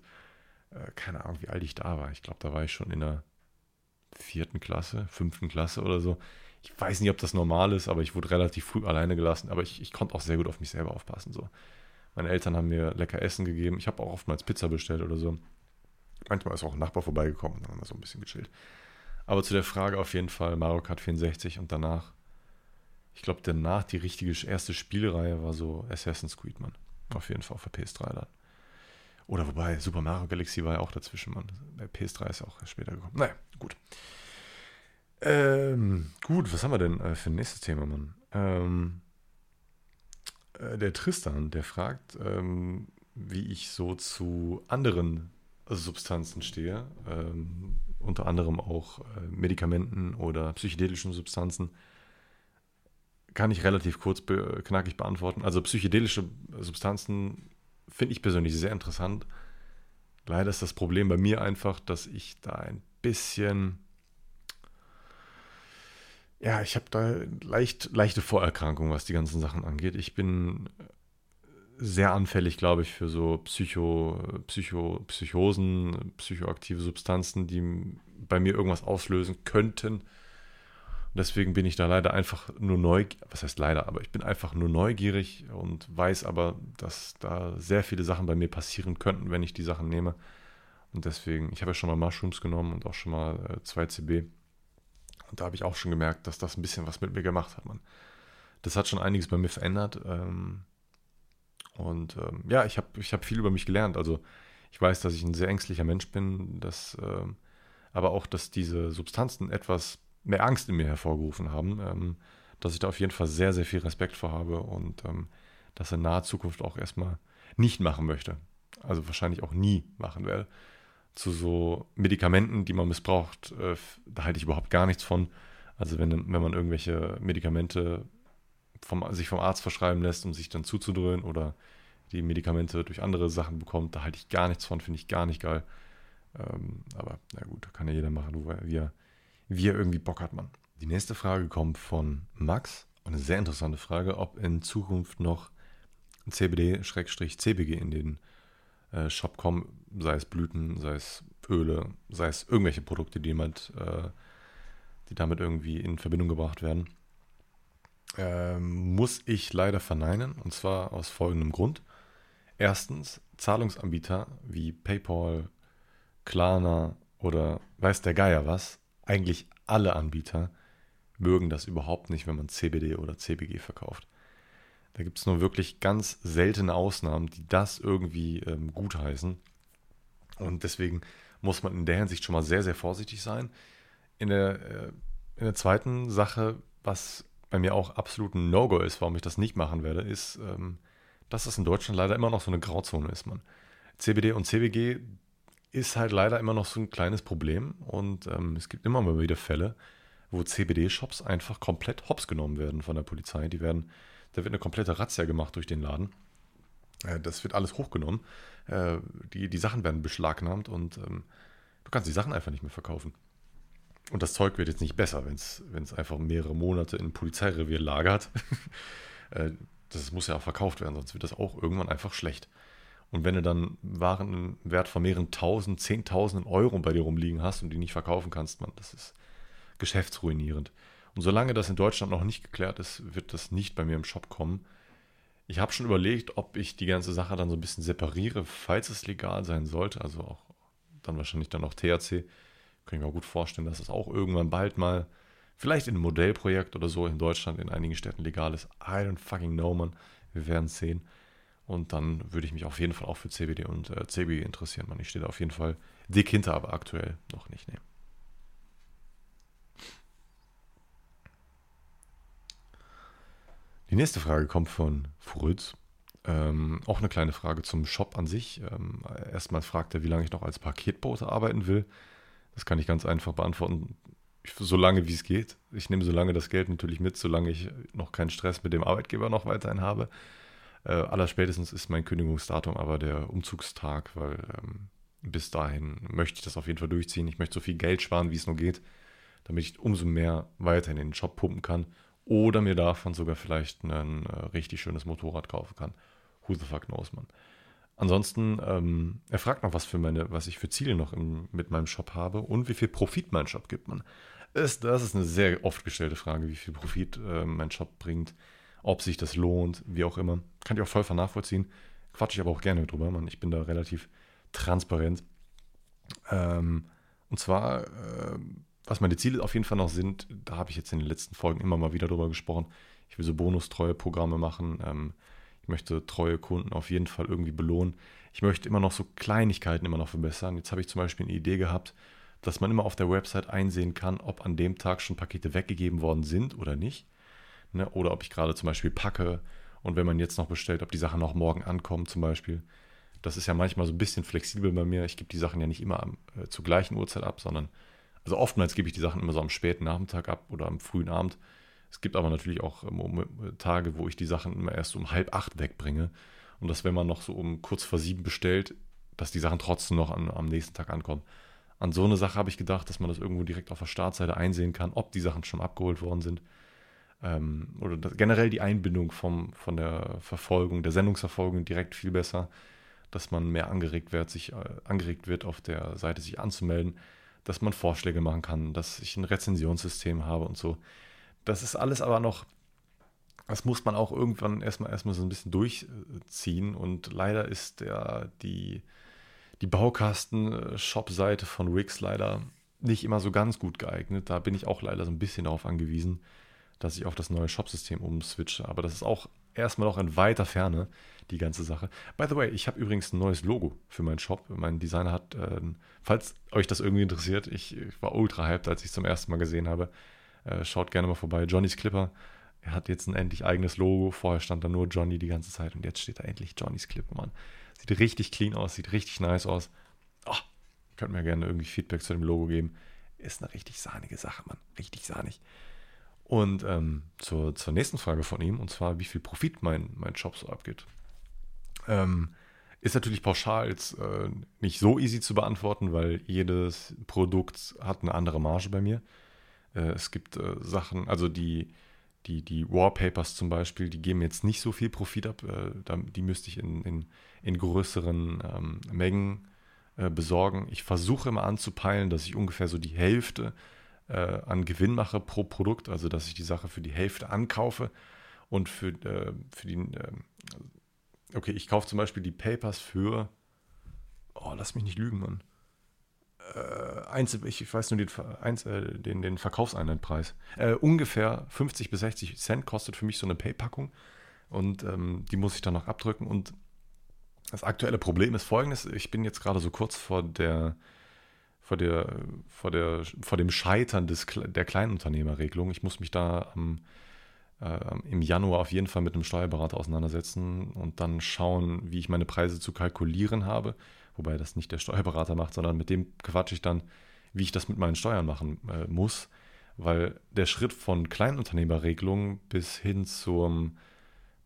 Äh, keine Ahnung, wie alt ich da war. Ich glaube, da war ich schon in der vierten Klasse, fünften Klasse oder so. Ich weiß nicht, ob das normal ist, aber ich wurde relativ früh alleine gelassen. Aber ich, ich konnte auch sehr gut auf mich selber aufpassen. So. Meine Eltern haben mir lecker Essen gegeben. Ich habe auch oftmals Pizza bestellt oder so. Manchmal ist auch ein Nachbar vorbeigekommen und dann haben wir so ein bisschen gechillt. Aber zu der Frage auf jeden Fall Mario Kart 64 und danach, ich glaube, danach die richtige erste Spielreihe war so Assassin's Creed, Mann. Auf jeden Fall der PS3 dann. Oder wobei, Super Mario Galaxy war ja auch dazwischen, Mann. Der PS3 ist auch später gekommen. Naja, gut. Ähm, gut, was haben wir denn äh, für ein nächstes Thema, Mann? Ähm, äh, der Tristan, der fragt, ähm, wie ich so zu anderen Substanzen stehe. Ähm, unter anderem auch äh, Medikamenten oder psychedelischen Substanzen, kann ich relativ kurz be knackig beantworten. Also psychedelische Substanzen finde ich persönlich sehr interessant. Leider ist das Problem bei mir einfach, dass ich da ein bisschen, ja, ich habe da leicht, leichte Vorerkrankungen, was die ganzen Sachen angeht. Ich bin sehr anfällig, glaube ich, für so Psycho, Psycho, Psychosen, psychoaktive Substanzen, die bei mir irgendwas auslösen könnten. Deswegen bin ich da leider einfach nur neugierig, was heißt leider, aber ich bin einfach nur neugierig und weiß aber, dass da sehr viele Sachen bei mir passieren könnten, wenn ich die Sachen nehme. Und deswegen, ich habe ja schon mal Mushrooms genommen und auch schon mal äh, 2CB. Und da habe ich auch schon gemerkt, dass das ein bisschen was mit mir gemacht hat, man. Das hat schon einiges bei mir verändert. Ähm, und ähm, ja, ich habe ich hab viel über mich gelernt. Also ich weiß, dass ich ein sehr ängstlicher Mensch bin, dass, ähm, aber auch, dass diese Substanzen etwas mehr Angst in mir hervorgerufen haben, ähm, dass ich da auf jeden Fall sehr, sehr viel Respekt vor habe und ähm, das in naher Zukunft auch erstmal nicht machen möchte. Also wahrscheinlich auch nie machen werde. Zu so Medikamenten, die man missbraucht, äh, da halte ich überhaupt gar nichts von. Also wenn, wenn man irgendwelche Medikamente vom, sich vom Arzt verschreiben lässt, um sich dann zuzudröhnen oder die Medikamente durch andere Sachen bekommt, da halte ich gar nichts von, finde ich gar nicht geil. Ähm, aber na gut, kann ja jeder machen, wie er, wie er irgendwie Bock hat, man. Die nächste Frage kommt von Max. Eine sehr interessante Frage, ob in Zukunft noch CBD-CBG in den äh, Shop kommen, sei es Blüten, sei es Öle, sei es irgendwelche Produkte, die, jemand, äh, die damit irgendwie in Verbindung gebracht werden. Ähm, muss ich leider verneinen, und zwar aus folgendem Grund. Erstens, Zahlungsanbieter wie PayPal, Klarna oder weiß der Geier was, eigentlich alle Anbieter mögen das überhaupt nicht, wenn man CBD oder CBG verkauft. Da gibt es nur wirklich ganz seltene Ausnahmen, die das irgendwie ähm, gutheißen. Und deswegen muss man in der Hinsicht schon mal sehr, sehr vorsichtig sein. In der, äh, in der zweiten Sache, was bei mir auch absolut ein No-Go ist, warum ich das nicht machen werde, ist, ähm, dass das in Deutschland leider immer noch so eine Grauzone ist, man. CBD und CBG ist halt leider immer noch so ein kleines Problem und ähm, es gibt immer mal wieder Fälle, wo CBD-Shops einfach komplett hops genommen werden von der Polizei. Die werden, da wird eine komplette Razzia gemacht durch den Laden. Äh, das wird alles hochgenommen. Äh, die, die Sachen werden beschlagnahmt und ähm, du kannst die Sachen einfach nicht mehr verkaufen. Und das Zeug wird jetzt nicht besser, wenn es einfach mehrere Monate in Polizeirevier lagert. äh, das muss ja auch verkauft werden, sonst wird das auch irgendwann einfach schlecht. Und wenn du dann Waren im Wert von mehreren tausend, zehntausenden Euro bei dir rumliegen hast und die nicht verkaufen kannst, man, das ist, geschäftsruinierend. Und solange das in Deutschland noch nicht geklärt ist, wird das nicht bei mir im Shop kommen. Ich habe schon überlegt, ob ich die ganze Sache dann so ein bisschen separiere, falls es legal sein sollte. Also auch dann wahrscheinlich dann auch THC. Kann ich mir gut vorstellen, dass es auch irgendwann bald mal, vielleicht in einem Modellprojekt oder so in Deutschland in einigen Städten legal ist. I don't fucking know, man. Wir werden es sehen. Und dann würde ich mich auf jeden Fall auch für CBD und äh, CBD interessieren, man. Ich stehe da auf jeden Fall dick hinter, aber aktuell noch nicht. Nee. Die nächste Frage kommt von Fritz. Ähm, auch eine kleine Frage zum Shop an sich. Ähm, erstmal fragt er, wie lange ich noch als Paketbote arbeiten will. Das kann ich ganz einfach beantworten. Solange wie es geht. Ich nehme so lange das Geld natürlich mit, solange ich noch keinen Stress mit dem Arbeitgeber noch weiterhin habe. Äh, allerspätestens ist mein Kündigungsdatum aber der Umzugstag, weil ähm, bis dahin möchte ich das auf jeden Fall durchziehen. Ich möchte so viel Geld sparen, wie es nur geht, damit ich umso mehr weiterhin in den Shop pumpen kann oder mir davon sogar vielleicht ein äh, richtig schönes Motorrad kaufen kann. Who the fuck knows, man. Ansonsten, ähm, er fragt noch, was, für meine, was ich für Ziele noch im, mit meinem Shop habe und wie viel Profit mein Shop gibt, man. Ist, das ist eine sehr oft gestellte Frage, wie viel Profit äh, mein Shop bringt, ob sich das lohnt, wie auch immer. Kann ich auch voll nachvollziehen. Quatsche ich aber auch gerne drüber, man. Ich bin da relativ transparent. Ähm, und zwar, äh, was meine Ziele auf jeden Fall noch sind, da habe ich jetzt in den letzten Folgen immer mal wieder drüber gesprochen. Ich will so bonustreue Programme machen. Ähm, ich möchte treue Kunden auf jeden Fall irgendwie belohnen. Ich möchte immer noch so Kleinigkeiten immer noch verbessern. Jetzt habe ich zum Beispiel eine Idee gehabt, dass man immer auf der Website einsehen kann, ob an dem Tag schon Pakete weggegeben worden sind oder nicht. Ne? Oder ob ich gerade zum Beispiel packe und wenn man jetzt noch bestellt, ob die Sachen noch morgen ankommen zum Beispiel. Das ist ja manchmal so ein bisschen flexibel bei mir. Ich gebe die Sachen ja nicht immer am, äh, zur gleichen Uhrzeit ab, sondern also oftmals gebe ich die Sachen immer so am späten Nachmittag ab oder am frühen Abend. Es gibt aber natürlich auch ähm, Tage, wo ich die Sachen immer erst um halb acht wegbringe. Und dass, wenn man noch so um kurz vor sieben bestellt, dass die Sachen trotzdem noch an, am nächsten Tag ankommen. An so eine Sache habe ich gedacht, dass man das irgendwo direkt auf der Startseite einsehen kann, ob die Sachen schon abgeholt worden sind. Ähm, oder das, generell die Einbindung vom, von der Verfolgung, der Sendungsverfolgung direkt viel besser, dass man mehr angeregt wird, sich äh, angeregt wird, auf der Seite sich anzumelden dass man Vorschläge machen kann, dass ich ein Rezensionssystem habe und so. Das ist alles aber noch, das muss man auch irgendwann erstmal erstmal so ein bisschen durchziehen und leider ist der, die, die Baukasten-Shop-Seite von Wix leider nicht immer so ganz gut geeignet. Da bin ich auch leider so ein bisschen darauf angewiesen, dass ich auf das neue Shop-System umswitche. Aber das ist auch erstmal noch in weiter Ferne, die ganze Sache. By the way, ich habe übrigens ein neues Logo für meinen Shop. Mein Designer hat, äh, falls euch das irgendwie interessiert, ich, ich war ultra hyped, als ich es zum ersten Mal gesehen habe. Äh, schaut gerne mal vorbei. Johnnys Clipper. Er hat jetzt ein endlich eigenes Logo. Vorher stand da nur Johnny die ganze Zeit und jetzt steht da endlich Johnnys Clipper, Mann. Sieht richtig clean aus, sieht richtig nice aus. Oh, könnt mir gerne irgendwie Feedback zu dem Logo geben. Ist eine richtig sahnige Sache, Mann. Richtig sahnig. Und ähm, zur, zur nächsten Frage von ihm, und zwar, wie viel Profit mein, mein Shop so abgeht. Ähm, Ist natürlich pauschal jetzt äh, nicht so easy zu beantworten, weil jedes Produkt hat eine andere Marge bei mir. Äh, es gibt äh, Sachen, also die, die, die Wallpapers zum Beispiel, die geben jetzt nicht so viel Profit ab. Äh, die müsste ich in, in, in größeren ähm, Mengen äh, besorgen. Ich versuche immer anzupeilen, dass ich ungefähr so die Hälfte äh, an Gewinn mache pro Produkt, also dass ich die Sache für die Hälfte ankaufe und für, für die okay, ich kaufe zum Beispiel die Papers für, oh, lass mich nicht lügen, Mann. Äh, ich weiß nur den, äh, den, den Verkaufseinheitpreis. Äh, ungefähr 50 bis 60 Cent kostet für mich so eine Pay-Packung. Und ähm, die muss ich dann noch abdrücken. Und das aktuelle Problem ist folgendes: Ich bin jetzt gerade so kurz vor der, vor der, vor der, vor dem Scheitern des, der Kleinunternehmerregelung. Ich muss mich da am äh, im Januar auf jeden Fall mit einem Steuerberater auseinandersetzen und dann schauen, wie ich meine Preise zu kalkulieren habe. Wobei das nicht der Steuerberater macht, sondern mit dem quatsche ich dann, wie ich das mit meinen Steuern machen äh, muss. Weil der Schritt von Kleinunternehmerregelung bis hin zum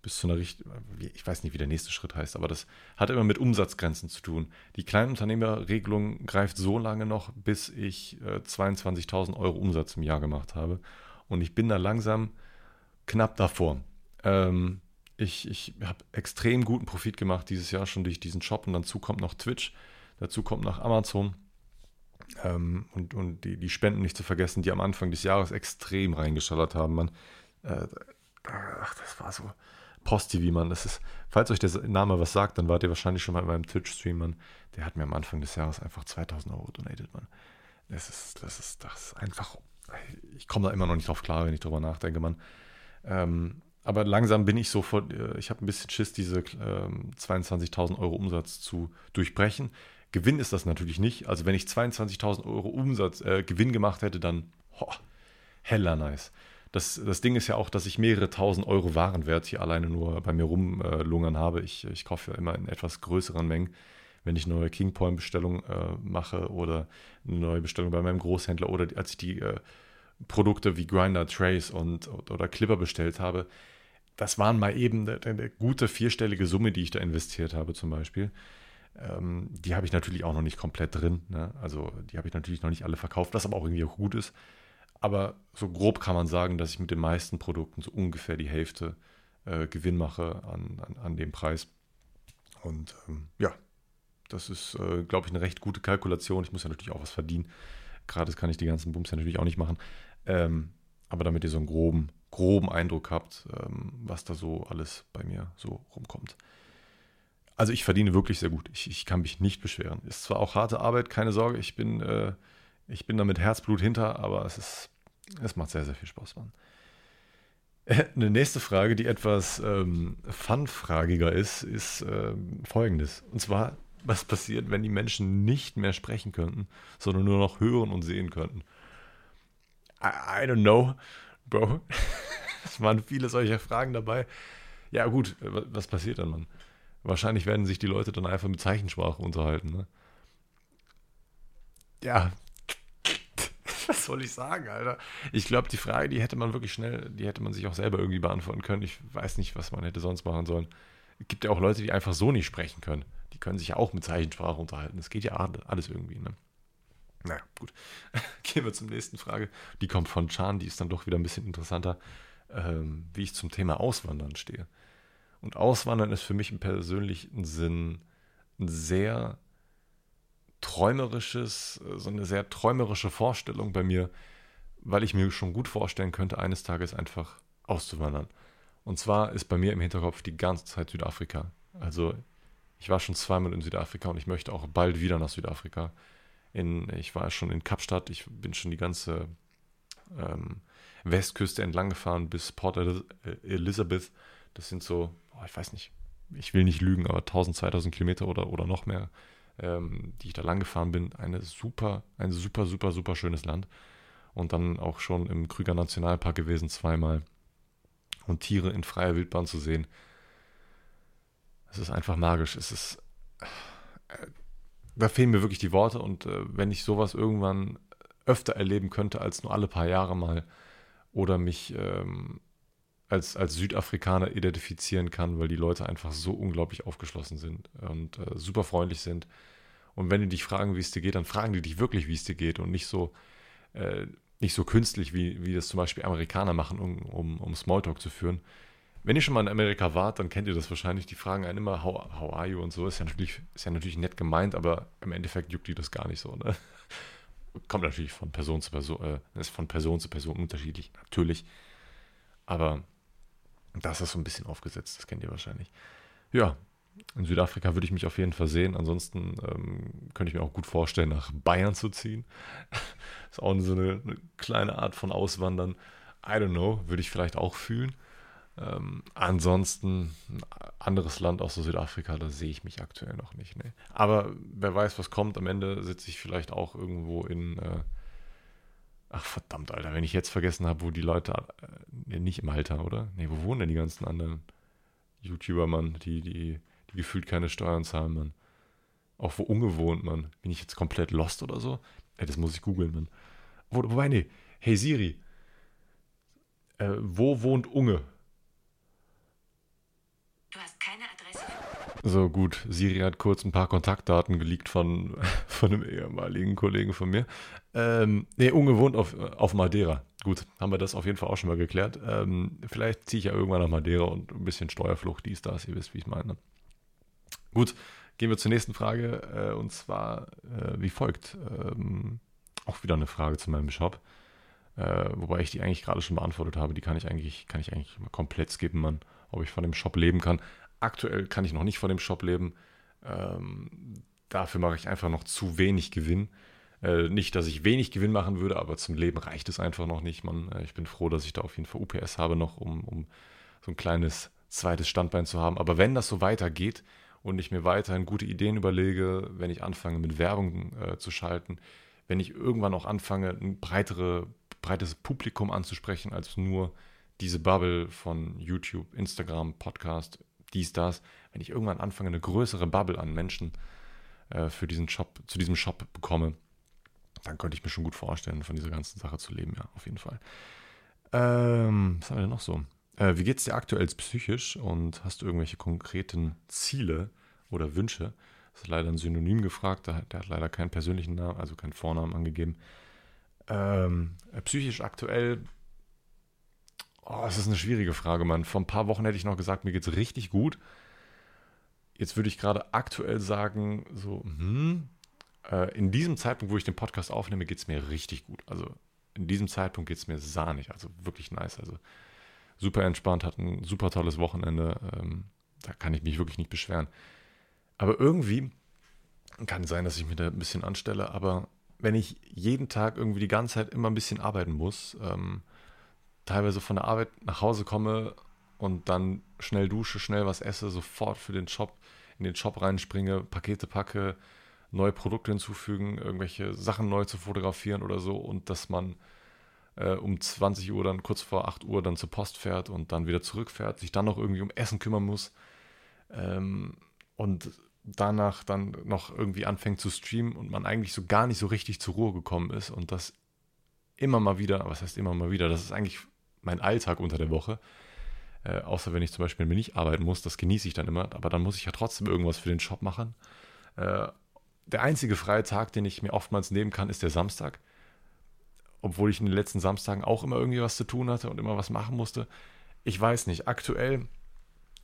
bis zu einer Richtung, ich weiß nicht, wie der nächste Schritt heißt, aber das hat immer mit Umsatzgrenzen zu tun. Die Kleinunternehmerregelung greift so lange noch, bis ich äh, 22.000 Euro Umsatz im Jahr gemacht habe. Und ich bin da langsam knapp davor. Ähm, ich ich habe extrem guten Profit gemacht dieses Jahr schon durch diesen Shop und dazu kommt noch Twitch, dazu kommt noch Amazon ähm, und, und die, die Spenden nicht zu vergessen, die am Anfang des Jahres extrem reingeschallert haben. Man, äh, ach, das war so Post-TV, man. Das ist, falls euch der Name was sagt, dann wart ihr wahrscheinlich schon mal in meinem Twitch-Stream, man. Der hat mir am Anfang des Jahres einfach 2000 Euro donated, man. Das ist, das ist, das ist einfach, ich komme da immer noch nicht drauf klar, wenn ich drüber nachdenke, man. Ähm, aber langsam bin ich so vor, äh, ich habe ein bisschen Schiss, diese ähm, 22.000 Euro Umsatz zu durchbrechen. Gewinn ist das natürlich nicht. Also wenn ich 22.000 Euro Umsatz, äh, Gewinn gemacht hätte, dann ho, heller nice. Das, das Ding ist ja auch, dass ich mehrere tausend Euro Warenwert hier alleine nur bei mir rumlungern äh, habe. Ich, ich kaufe ja immer in etwas größeren Mengen, wenn ich eine neue Kingpoint-Bestellung äh, mache oder eine neue Bestellung bei meinem Großhändler oder als ich die äh, Produkte wie Grinder, Trace und, oder Clipper bestellt habe, das waren mal eben eine, gute vierstellige Summe, die ich da investiert habe zum Beispiel. Ähm, die habe ich natürlich auch noch nicht komplett drin. Ne? Also die habe ich natürlich noch nicht alle verkauft, was aber auch irgendwie auch gut ist. Aber so grob kann man sagen, dass ich mit den meisten Produkten so ungefähr die Hälfte äh, Gewinn mache an, an, an, dem Preis. Und ähm, ja, das ist, äh, glaube ich, eine recht gute Kalkulation. Ich muss ja natürlich auch was verdienen. Gerade kann ich die ganzen Bums ja natürlich auch nicht machen. Ähm, aber damit ihr so einen groben, groben Eindruck habt, ähm, was da so alles bei mir so rumkommt. Also ich verdiene wirklich sehr gut. Ich, ich kann mich nicht beschweren. Ist zwar auch harte Arbeit, keine Sorge. Ich bin, äh, ich bin da mit Herzblut hinter, aber es ist, es macht sehr, sehr viel Spaß, Mann. Eine nächste Frage, die etwas ähm, fun-fragiger ist, ist ähm, folgendes. Und zwar, was passiert, wenn die Menschen nicht mehr sprechen könnten, sondern nur noch hören und sehen könnten? I, I don't know, Bro. es waren viele solcher Fragen dabei. Ja, gut, was passiert dann, Mann? Wahrscheinlich werden sich die Leute dann einfach mit Zeichensprache unterhalten, ne? Ja. Was soll ich sagen, Alter? Ich glaube, die Frage, die hätte man wirklich schnell, die hätte man sich auch selber irgendwie beantworten können. Ich weiß nicht, was man hätte sonst machen sollen. Es gibt ja auch Leute, die einfach so nicht sprechen können. Die können sich ja auch mit Zeichensprache unterhalten. Das geht ja alles irgendwie, ne? Naja, gut. Gehen wir zur nächsten Frage. Die kommt von Chan, die ist dann doch wieder ein bisschen interessanter, ähm, wie ich zum Thema Auswandern stehe. Und Auswandern ist für mich im persönlichen Sinn ein sehr träumerisches, äh, so eine sehr träumerische Vorstellung bei mir, weil ich mir schon gut vorstellen könnte, eines Tages einfach auszuwandern. Und zwar ist bei mir im Hinterkopf die ganze Zeit Südafrika. Also ich war schon zweimal in Südafrika und ich möchte auch bald wieder nach Südafrika. In, ich war schon in Kapstadt, ich bin schon die ganze ähm, Westküste entlang gefahren bis Port Elizabeth. Das sind so, oh, ich weiß nicht, ich will nicht lügen, aber 1000, 2000 Kilometer oder, oder noch mehr, ähm, die ich da lang gefahren bin. Eine super, ein super, super, super schönes Land. Und dann auch schon im Krüger Nationalpark gewesen zweimal. Und Tiere in freier Wildbahn zu sehen. Es ist einfach magisch. Es ist. Äh, da fehlen mir wirklich die Worte und äh, wenn ich sowas irgendwann öfter erleben könnte als nur alle paar Jahre mal oder mich ähm, als, als Südafrikaner identifizieren kann, weil die Leute einfach so unglaublich aufgeschlossen sind und äh, super freundlich sind. Und wenn die dich fragen, wie es dir geht, dann fragen die dich wirklich, wie es dir geht und nicht so, äh, nicht so künstlich, wie, wie das zum Beispiel Amerikaner machen, um, um, um Smalltalk zu führen. Wenn ihr schon mal in Amerika wart, dann kennt ihr das wahrscheinlich. Die fragen einen immer, how, how are you und so. Ist ja, natürlich, ist ja natürlich nett gemeint, aber im Endeffekt juckt die das gar nicht so. Ne? Kommt natürlich von Person zu Person, äh, ist von Person zu Person unterschiedlich, natürlich. Aber das ist so ein bisschen aufgesetzt, das kennt ihr wahrscheinlich. Ja, in Südafrika würde ich mich auf jeden Fall sehen. Ansonsten ähm, könnte ich mir auch gut vorstellen, nach Bayern zu ziehen. ist auch so eine, eine, kleine Art von Auswandern. I don't know, würde ich vielleicht auch fühlen. Ähm, ansonsten ein anderes Land außer Südafrika, da sehe ich mich aktuell noch nicht. Nee. Aber wer weiß, was kommt. Am Ende sitze ich vielleicht auch irgendwo in. Äh, ach verdammt, Alter, wenn ich jetzt vergessen habe, wo die Leute. Äh, nicht im Alter, oder? Nee, wo wohnen denn die ganzen anderen YouTuber, Mann, die, die, die gefühlt keine Steuern zahlen, Mann? Auch wo ungewohnt, Mann. Bin ich jetzt komplett lost oder so? Ey, das muss ich googeln, Mann. Wo, wobei, nee. Hey Siri. Äh, wo wohnt Unge? So gut, Siri hat kurz ein paar Kontaktdaten geleakt von, von einem ehemaligen Kollegen von mir. Ähm, nee, ungewohnt auf, auf Madeira. Gut, haben wir das auf jeden Fall auch schon mal geklärt. Ähm, vielleicht ziehe ich ja irgendwann nach Madeira und ein bisschen Steuerflucht, dies, das, ihr wisst, wie ich meine. Gut, gehen wir zur nächsten Frage äh, und zwar äh, wie folgt. Ähm, auch wieder eine Frage zu meinem Shop. Äh, wobei ich die eigentlich gerade schon beantwortet habe. Die kann ich eigentlich, kann ich eigentlich komplett skippen, Mann, ob ich von dem Shop leben kann. Aktuell kann ich noch nicht von dem Shop leben. Ähm, dafür mache ich einfach noch zu wenig Gewinn. Äh, nicht, dass ich wenig Gewinn machen würde, aber zum Leben reicht es einfach noch nicht. Man, äh, ich bin froh, dass ich da auf jeden Fall UPS habe noch, um, um so ein kleines zweites Standbein zu haben. Aber wenn das so weitergeht und ich mir weiterhin gute Ideen überlege, wenn ich anfange mit Werbung äh, zu schalten, wenn ich irgendwann auch anfange, ein breitere, breites Publikum anzusprechen als nur diese Bubble von YouTube, Instagram, Podcast, dies, das, wenn ich irgendwann anfange, eine größere Bubble an Menschen äh, für diesen Shop, zu diesem Shop bekomme, dann könnte ich mir schon gut vorstellen, von dieser ganzen Sache zu leben, ja, auf jeden Fall. Ähm, was haben wir denn noch so? Äh, wie es dir aktuell psychisch und hast du irgendwelche konkreten Ziele oder Wünsche? Das ist leider ein Synonym gefragt, der, der hat leider keinen persönlichen Namen, also keinen Vornamen angegeben. Ähm, psychisch aktuell Oh, das ist eine schwierige Frage, Mann. Vor ein paar Wochen hätte ich noch gesagt, mir geht es richtig gut. Jetzt würde ich gerade aktuell sagen, so, hm, äh, in diesem Zeitpunkt, wo ich den Podcast aufnehme, geht es mir richtig gut. Also in diesem Zeitpunkt geht es mir sahnig, also wirklich nice. Also super entspannt, hat ein super tolles Wochenende. Ähm, da kann ich mich wirklich nicht beschweren. Aber irgendwie kann sein, dass ich mir da ein bisschen anstelle, aber wenn ich jeden Tag irgendwie die ganze Zeit immer ein bisschen arbeiten muss, ähm, teilweise von der Arbeit nach Hause komme und dann schnell dusche, schnell was esse, sofort für den Shop, in den Shop reinspringe, Pakete packe, neue Produkte hinzufügen, irgendwelche Sachen neu zu fotografieren oder so und dass man äh, um 20 Uhr dann kurz vor 8 Uhr dann zur Post fährt und dann wieder zurückfährt, sich dann noch irgendwie um Essen kümmern muss ähm, und danach dann noch irgendwie anfängt zu streamen und man eigentlich so gar nicht so richtig zur Ruhe gekommen ist und das immer mal wieder, was heißt immer mal wieder, das ist eigentlich mein Alltag unter der Woche. Äh, außer wenn ich zum Beispiel nicht arbeiten muss, das genieße ich dann immer, aber dann muss ich ja trotzdem irgendwas für den Shop machen. Äh, der einzige freie Tag, den ich mir oftmals nehmen kann, ist der Samstag. Obwohl ich in den letzten Samstagen auch immer irgendwie was zu tun hatte und immer was machen musste. Ich weiß nicht, aktuell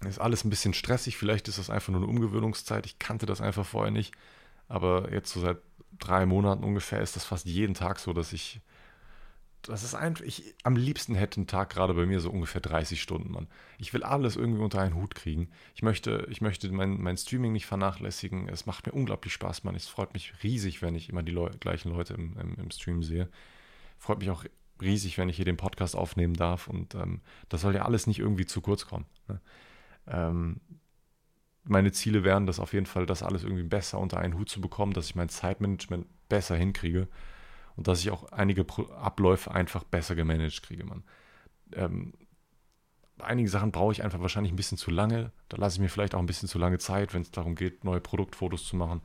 ist alles ein bisschen stressig. Vielleicht ist das einfach nur eine Umgewöhnungszeit. Ich kannte das einfach vorher nicht. Aber jetzt so seit drei Monaten ungefähr ist das fast jeden Tag so, dass ich das ist einfach, ich am liebsten hätte ein Tag gerade bei mir so ungefähr 30 Stunden, Mann. Ich will alles irgendwie unter einen Hut kriegen. Ich möchte, ich möchte mein, mein Streaming nicht vernachlässigen. Es macht mir unglaublich Spaß, Mann. Es freut mich riesig, wenn ich immer die Leu gleichen Leute im, im, im, Stream sehe. Freut mich auch riesig, wenn ich hier den Podcast aufnehmen darf. Und ähm, das soll ja alles nicht irgendwie zu kurz kommen. Ne? Ähm, meine Ziele wären das auf jeden Fall, das alles irgendwie besser unter einen Hut zu bekommen, dass ich mein Zeitmanagement besser hinkriege und dass ich auch einige Abläufe einfach besser gemanagt kriege, man. Ähm, einige Sachen brauche ich einfach wahrscheinlich ein bisschen zu lange. Da lasse ich mir vielleicht auch ein bisschen zu lange Zeit, wenn es darum geht, neue Produktfotos zu machen,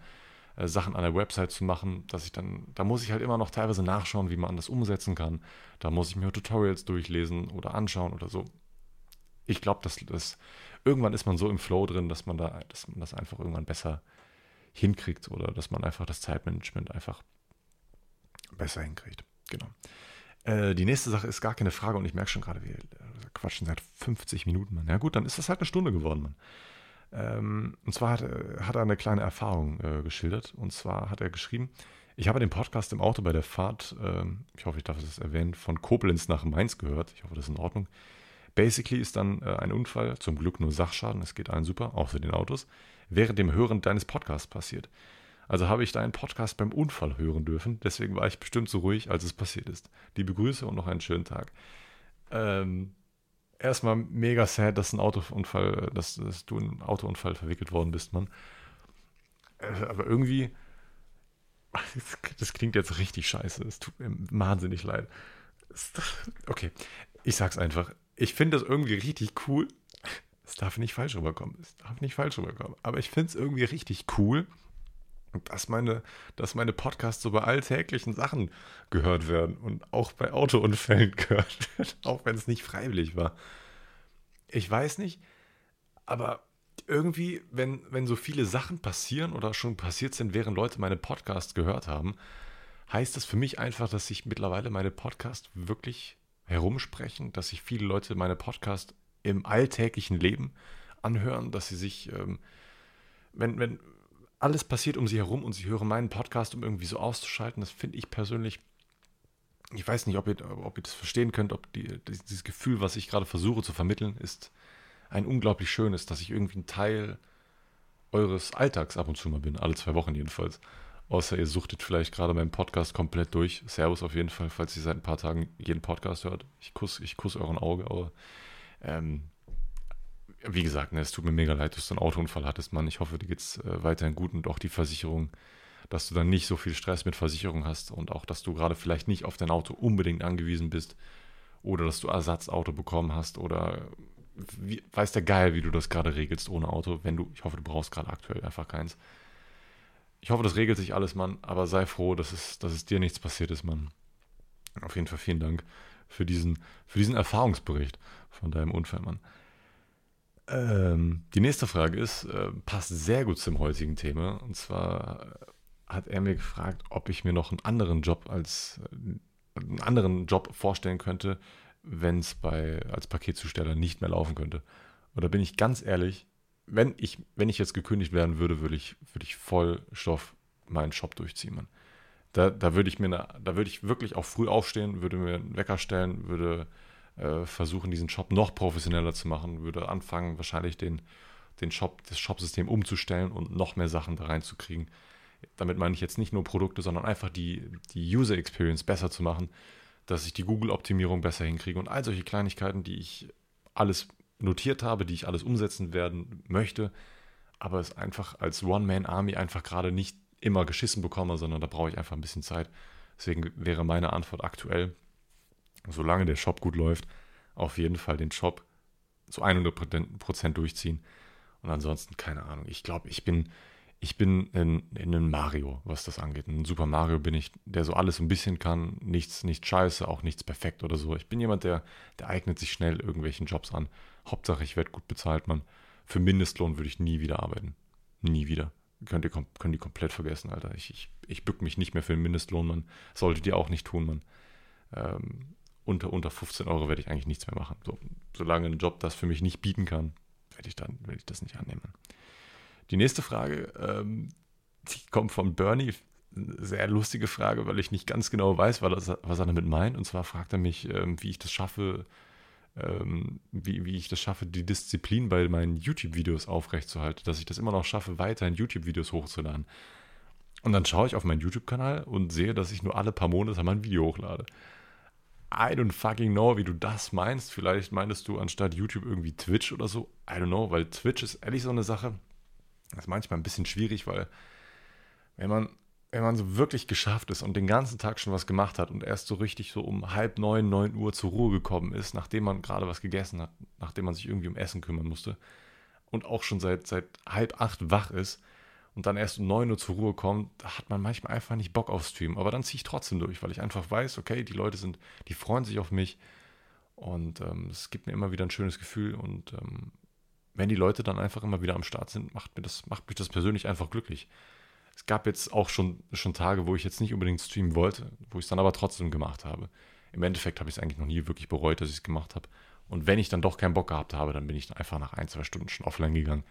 äh, Sachen an der Website zu machen, dass ich dann, da muss ich halt immer noch teilweise nachschauen, wie man das umsetzen kann. Da muss ich mir Tutorials durchlesen oder anschauen oder so. ich glaube, dass das irgendwann ist man so im Flow drin, dass man da, dass man das einfach irgendwann besser hinkriegt oder dass man einfach das Zeitmanagement einfach besser hinkriegt. Genau. Äh, die nächste Sache ist gar keine Frage und ich merke schon gerade, wir quatschen seit 50 Minuten, Mann. Ja gut, dann ist das halt eine Stunde geworden, Mann. Ähm, und zwar hat, hat, er eine kleine Erfahrung äh, geschildert. Und zwar hat er geschrieben, ich habe den Podcast im Auto bei der Fahrt, äh, ich hoffe, ich darf es erwähnen, von Koblenz nach Mainz gehört. Ich hoffe, das ist in Ordnung. Basically ist dann äh, ein Unfall, zum Glück nur Sachschaden, es geht allen super, außer den Autos, während dem Hören deines Podcasts passiert. Also habe ich deinen Podcast beim Unfall hören dürfen, deswegen war ich bestimmt so ruhig, als es passiert ist. Liebe Grüße und noch einen schönen Tag. Ähm, erstmal mega sad, dass ein Autounfall, dass, dass du in einen Autounfall verwickelt worden bist, Mann. Äh, aber irgendwie, das klingt jetzt richtig scheiße. Es tut mir wahnsinnig leid. Okay, ich sag's einfach ich finde das irgendwie richtig cool. Es darf nicht falsch rüberkommen. Es darf nicht falsch rüberkommen. Aber ich finde es irgendwie richtig cool, dass meine, dass meine Podcasts so bei alltäglichen Sachen gehört werden und auch bei Autounfällen gehört werden, auch wenn es nicht freiwillig war. Ich weiß nicht, aber irgendwie, wenn, wenn so viele Sachen passieren oder schon passiert sind, während Leute meine Podcasts gehört haben, heißt das für mich einfach, dass ich mittlerweile meine Podcasts wirklich herumsprechen, dass sich viele Leute meine Podcast im alltäglichen Leben anhören, dass sie sich, ähm, wenn, wenn alles passiert um sie herum und sie hören meinen Podcast, um irgendwie so auszuschalten, das finde ich persönlich, ich weiß nicht, ob ihr, ob ihr das verstehen könnt, ob die, dieses Gefühl, was ich gerade versuche zu vermitteln, ist ein unglaublich schönes, dass ich irgendwie ein Teil eures Alltags ab und zu mal bin, alle zwei Wochen jedenfalls. Außer ihr suchtet vielleicht gerade meinen Podcast komplett durch. Servus auf jeden Fall, falls ihr seit ein paar Tagen jeden Podcast hört. Ich kusse ich kuss euren Auge, aber ähm, wie gesagt, ne, es tut mir mega leid, dass du einen Autounfall hattest, Mann. Ich hoffe, dir geht's äh, weiterhin gut und auch die Versicherung, dass du dann nicht so viel Stress mit Versicherung hast und auch, dass du gerade vielleicht nicht auf dein Auto unbedingt angewiesen bist oder dass du Ersatzauto bekommen hast oder wie, weiß der Geil, wie du das gerade regelst ohne Auto, wenn du, ich hoffe, du brauchst gerade aktuell einfach keins. Ich hoffe, das regelt sich alles, Mann, aber sei froh, dass es, dass es dir nichts passiert ist, Mann. Auf jeden Fall vielen Dank für diesen, für diesen Erfahrungsbericht von deinem Unfall, Mann. Ähm, die nächste Frage ist, äh, passt sehr gut zum heutigen Thema. Und zwar hat er mir gefragt, ob ich mir noch einen anderen Job als äh, einen anderen Job vorstellen könnte, wenn es bei als Paketzusteller nicht mehr laufen könnte. Und da bin ich ganz ehrlich, wenn ich, wenn ich jetzt gekündigt werden würde, würde ich, würde ich Vollstoff meinen Shop durchziehen, Mann. Da, da würde ich mir, da würde ich wirklich auch früh aufstehen, würde mir einen Wecker stellen, würde äh, versuchen, diesen Shop noch professioneller zu machen, würde anfangen, wahrscheinlich den, den Shop, das Shopsystem umzustellen und noch mehr Sachen da reinzukriegen. Damit meine ich jetzt nicht nur Produkte, sondern einfach die, die User Experience besser zu machen, dass ich die Google-Optimierung besser hinkriege und all solche Kleinigkeiten, die ich alles notiert habe, die ich alles umsetzen werden möchte, aber es einfach als One-Man-Army einfach gerade nicht immer geschissen bekomme, sondern da brauche ich einfach ein bisschen Zeit. Deswegen wäre meine Antwort aktuell, solange der Shop gut läuft, auf jeden Fall den Shop zu 100% durchziehen. Und ansonsten, keine Ahnung, ich glaube, ich bin, ich bin in, in einem Mario, was das angeht. Ein Super Mario bin ich, der so alles ein bisschen kann, nichts, nichts scheiße, auch nichts perfekt oder so. Ich bin jemand, der, der eignet sich schnell irgendwelchen Jobs an. Hauptsache, ich werde gut bezahlt, man. Für Mindestlohn würde ich nie wieder arbeiten. Nie wieder. Könnt ihr, könnt ihr komplett vergessen, Alter. Ich, ich, ich bück mich nicht mehr für den Mindestlohn, man. Solltet ihr auch nicht tun, man. Ähm, unter, unter 15 Euro werde ich eigentlich nichts mehr machen. So, solange ein Job das für mich nicht bieten kann, werde ich, dann, werde ich das nicht annehmen. Die nächste Frage, ähm, die kommt von Bernie. Sehr lustige Frage, weil ich nicht ganz genau weiß, was er damit meint. Und zwar fragt er mich, ähm, wie ich das schaffe, ähm, wie, wie ich das schaffe, die Disziplin bei meinen YouTube-Videos aufrechtzuerhalten, dass ich das immer noch schaffe, weiterhin YouTube-Videos hochzuladen. Und dann schaue ich auf meinen YouTube-Kanal und sehe, dass ich nur alle paar Monate mal ein Video hochlade. I don't fucking know, wie du das meinst. Vielleicht meintest du anstatt YouTube irgendwie Twitch oder so. I don't know, weil Twitch ist ehrlich so eine Sache. Das ist manchmal ein bisschen schwierig, weil wenn man wenn man so wirklich geschafft ist und den ganzen Tag schon was gemacht hat und erst so richtig so um halb neun, neun Uhr zur Ruhe gekommen ist, nachdem man gerade was gegessen hat, nachdem man sich irgendwie um Essen kümmern musste und auch schon seit, seit halb acht wach ist und dann erst um neun Uhr zur Ruhe kommt, hat man manchmal einfach nicht Bock auf Stream. Aber dann ziehe ich trotzdem durch, weil ich einfach weiß, okay, die Leute sind, die freuen sich auf mich Und ähm, es gibt mir immer wieder ein schönes Gefühl. Und ähm, wenn die Leute dann einfach immer wieder am Start sind, macht, mir das, macht mich das persönlich einfach glücklich. Es gab jetzt auch schon, schon Tage, wo ich jetzt nicht unbedingt streamen wollte, wo ich es dann aber trotzdem gemacht habe. Im Endeffekt habe ich es eigentlich noch nie wirklich bereut, dass ich es gemacht habe. Und wenn ich dann doch keinen Bock gehabt habe, dann bin ich einfach nach ein, zwei Stunden schon offline gegangen.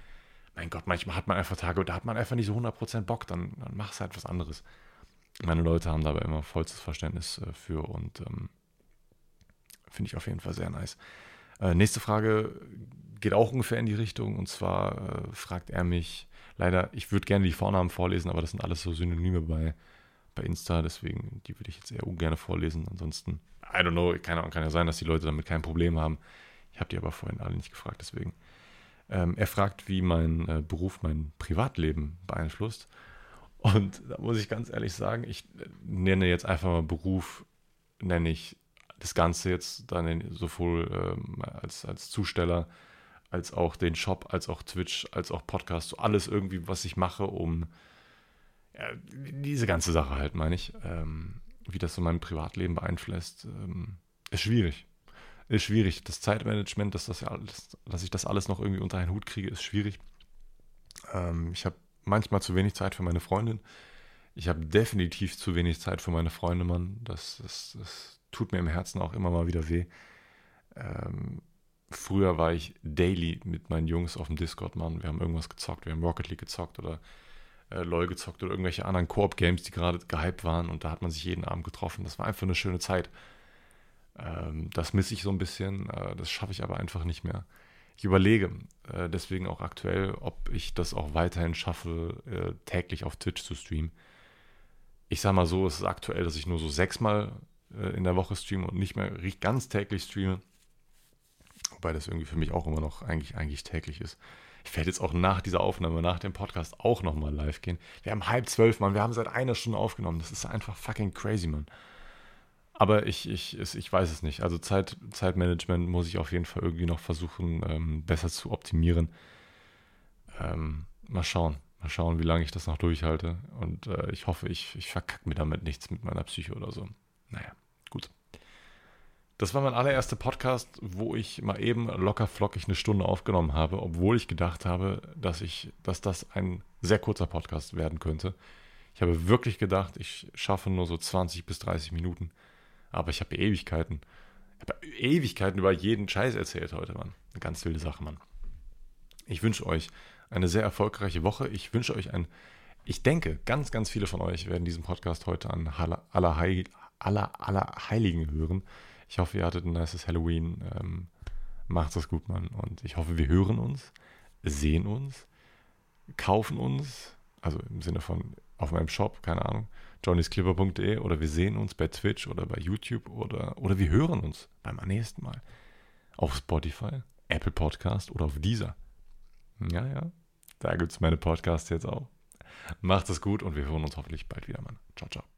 Mein Gott, manchmal hat man einfach Tage, da hat man einfach nicht so 100% Bock, dann, dann machst du halt was anderes. Meine Leute haben dabei immer vollstes Verständnis äh, für und ähm, finde ich auf jeden Fall sehr nice. Äh, nächste Frage geht auch ungefähr in die Richtung und zwar äh, fragt er mich, leider, ich würde gerne die Vornamen vorlesen, aber das sind alles so Synonyme bei, bei Insta, deswegen die würde ich jetzt eher ungern vorlesen. Ansonsten, I don't know, keine Ahnung, kann ja sein, dass die Leute damit kein Problem haben. Ich habe die aber vorhin alle nicht gefragt, deswegen. Ähm, er fragt, wie mein äh, Beruf mein Privatleben beeinflusst. Und da muss ich ganz ehrlich sagen, ich nenne jetzt einfach mal Beruf, nenne ich das Ganze jetzt dann sowohl ähm, als, als Zusteller, als auch den Shop, als auch Twitch, als auch Podcast, so alles irgendwie, was ich mache, um ja, diese ganze Sache halt, meine ich, ähm, wie das so mein Privatleben beeinflusst, ähm, ist schwierig. Ist schwierig. Das Zeitmanagement, dass, das ja alles, dass ich das alles noch irgendwie unter einen Hut kriege, ist schwierig. Ähm, ich habe manchmal zu wenig Zeit für meine Freundin. Ich habe definitiv zu wenig Zeit für meine Freunde, Mann. Das, das, das tut mir im Herzen auch immer mal wieder weh. Ähm, früher war ich daily mit meinen Jungs auf dem Discord, Mann. Wir haben irgendwas gezockt, wir haben Rocket League gezockt oder äh, LOL gezockt oder irgendwelche anderen Koop-Games, die gerade gehypt waren und da hat man sich jeden Abend getroffen. Das war einfach eine schöne Zeit. Ähm, das misse ich so ein bisschen, äh, das schaffe ich aber einfach nicht mehr. Ich überlege äh, deswegen auch aktuell, ob ich das auch weiterhin schaffe, äh, täglich auf Twitch zu streamen. Ich sage mal so, es ist aktuell, dass ich nur so sechsmal äh, in der Woche streame und nicht mehr ganz täglich streame. Wobei das irgendwie für mich auch immer noch eigentlich, eigentlich täglich ist. Ich werde jetzt auch nach dieser Aufnahme, nach dem Podcast auch nochmal live gehen. Wir haben halb zwölf, Mann. Wir haben seit einer Stunde aufgenommen. Das ist einfach fucking crazy, Mann. Aber ich, ich, ich weiß es nicht. Also Zeit, Zeitmanagement muss ich auf jeden Fall irgendwie noch versuchen, ähm, besser zu optimieren. Ähm, mal schauen. Mal schauen, wie lange ich das noch durchhalte. Und äh, ich hoffe, ich, ich verkacke mir damit nichts mit meiner Psyche oder so. Naja, gut. Das war mein allererster Podcast, wo ich mal eben locker flockig eine Stunde aufgenommen habe, obwohl ich gedacht habe, dass ich, dass das ein sehr kurzer Podcast werden könnte. Ich habe wirklich gedacht, ich schaffe nur so 20 bis 30 Minuten. Aber ich habe Ewigkeiten. Ich Ewigkeiten über jeden Scheiß erzählt heute, Mann. Eine ganz wilde Sache, Mann. Ich wünsche euch eine sehr erfolgreiche Woche. Ich wünsche euch ein. Ich denke, ganz, ganz viele von euch werden diesen Podcast heute an aller, aller, Heil, aller, aller Heiligen hören. Ich hoffe, ihr hattet ein nices Halloween. Ähm, macht es gut, Mann. Und ich hoffe, wir hören uns, sehen uns, kaufen uns. Also im Sinne von auf meinem Shop, keine Ahnung johnnysclipper.de oder wir sehen uns bei Twitch oder bei YouTube oder, oder wir hören uns beim nächsten Mal auf Spotify, Apple Podcast oder auf dieser. Ja, ja, da gibt es meine Podcasts jetzt auch. Macht es gut und wir hören uns hoffentlich bald wieder, Mann. Ciao, ciao.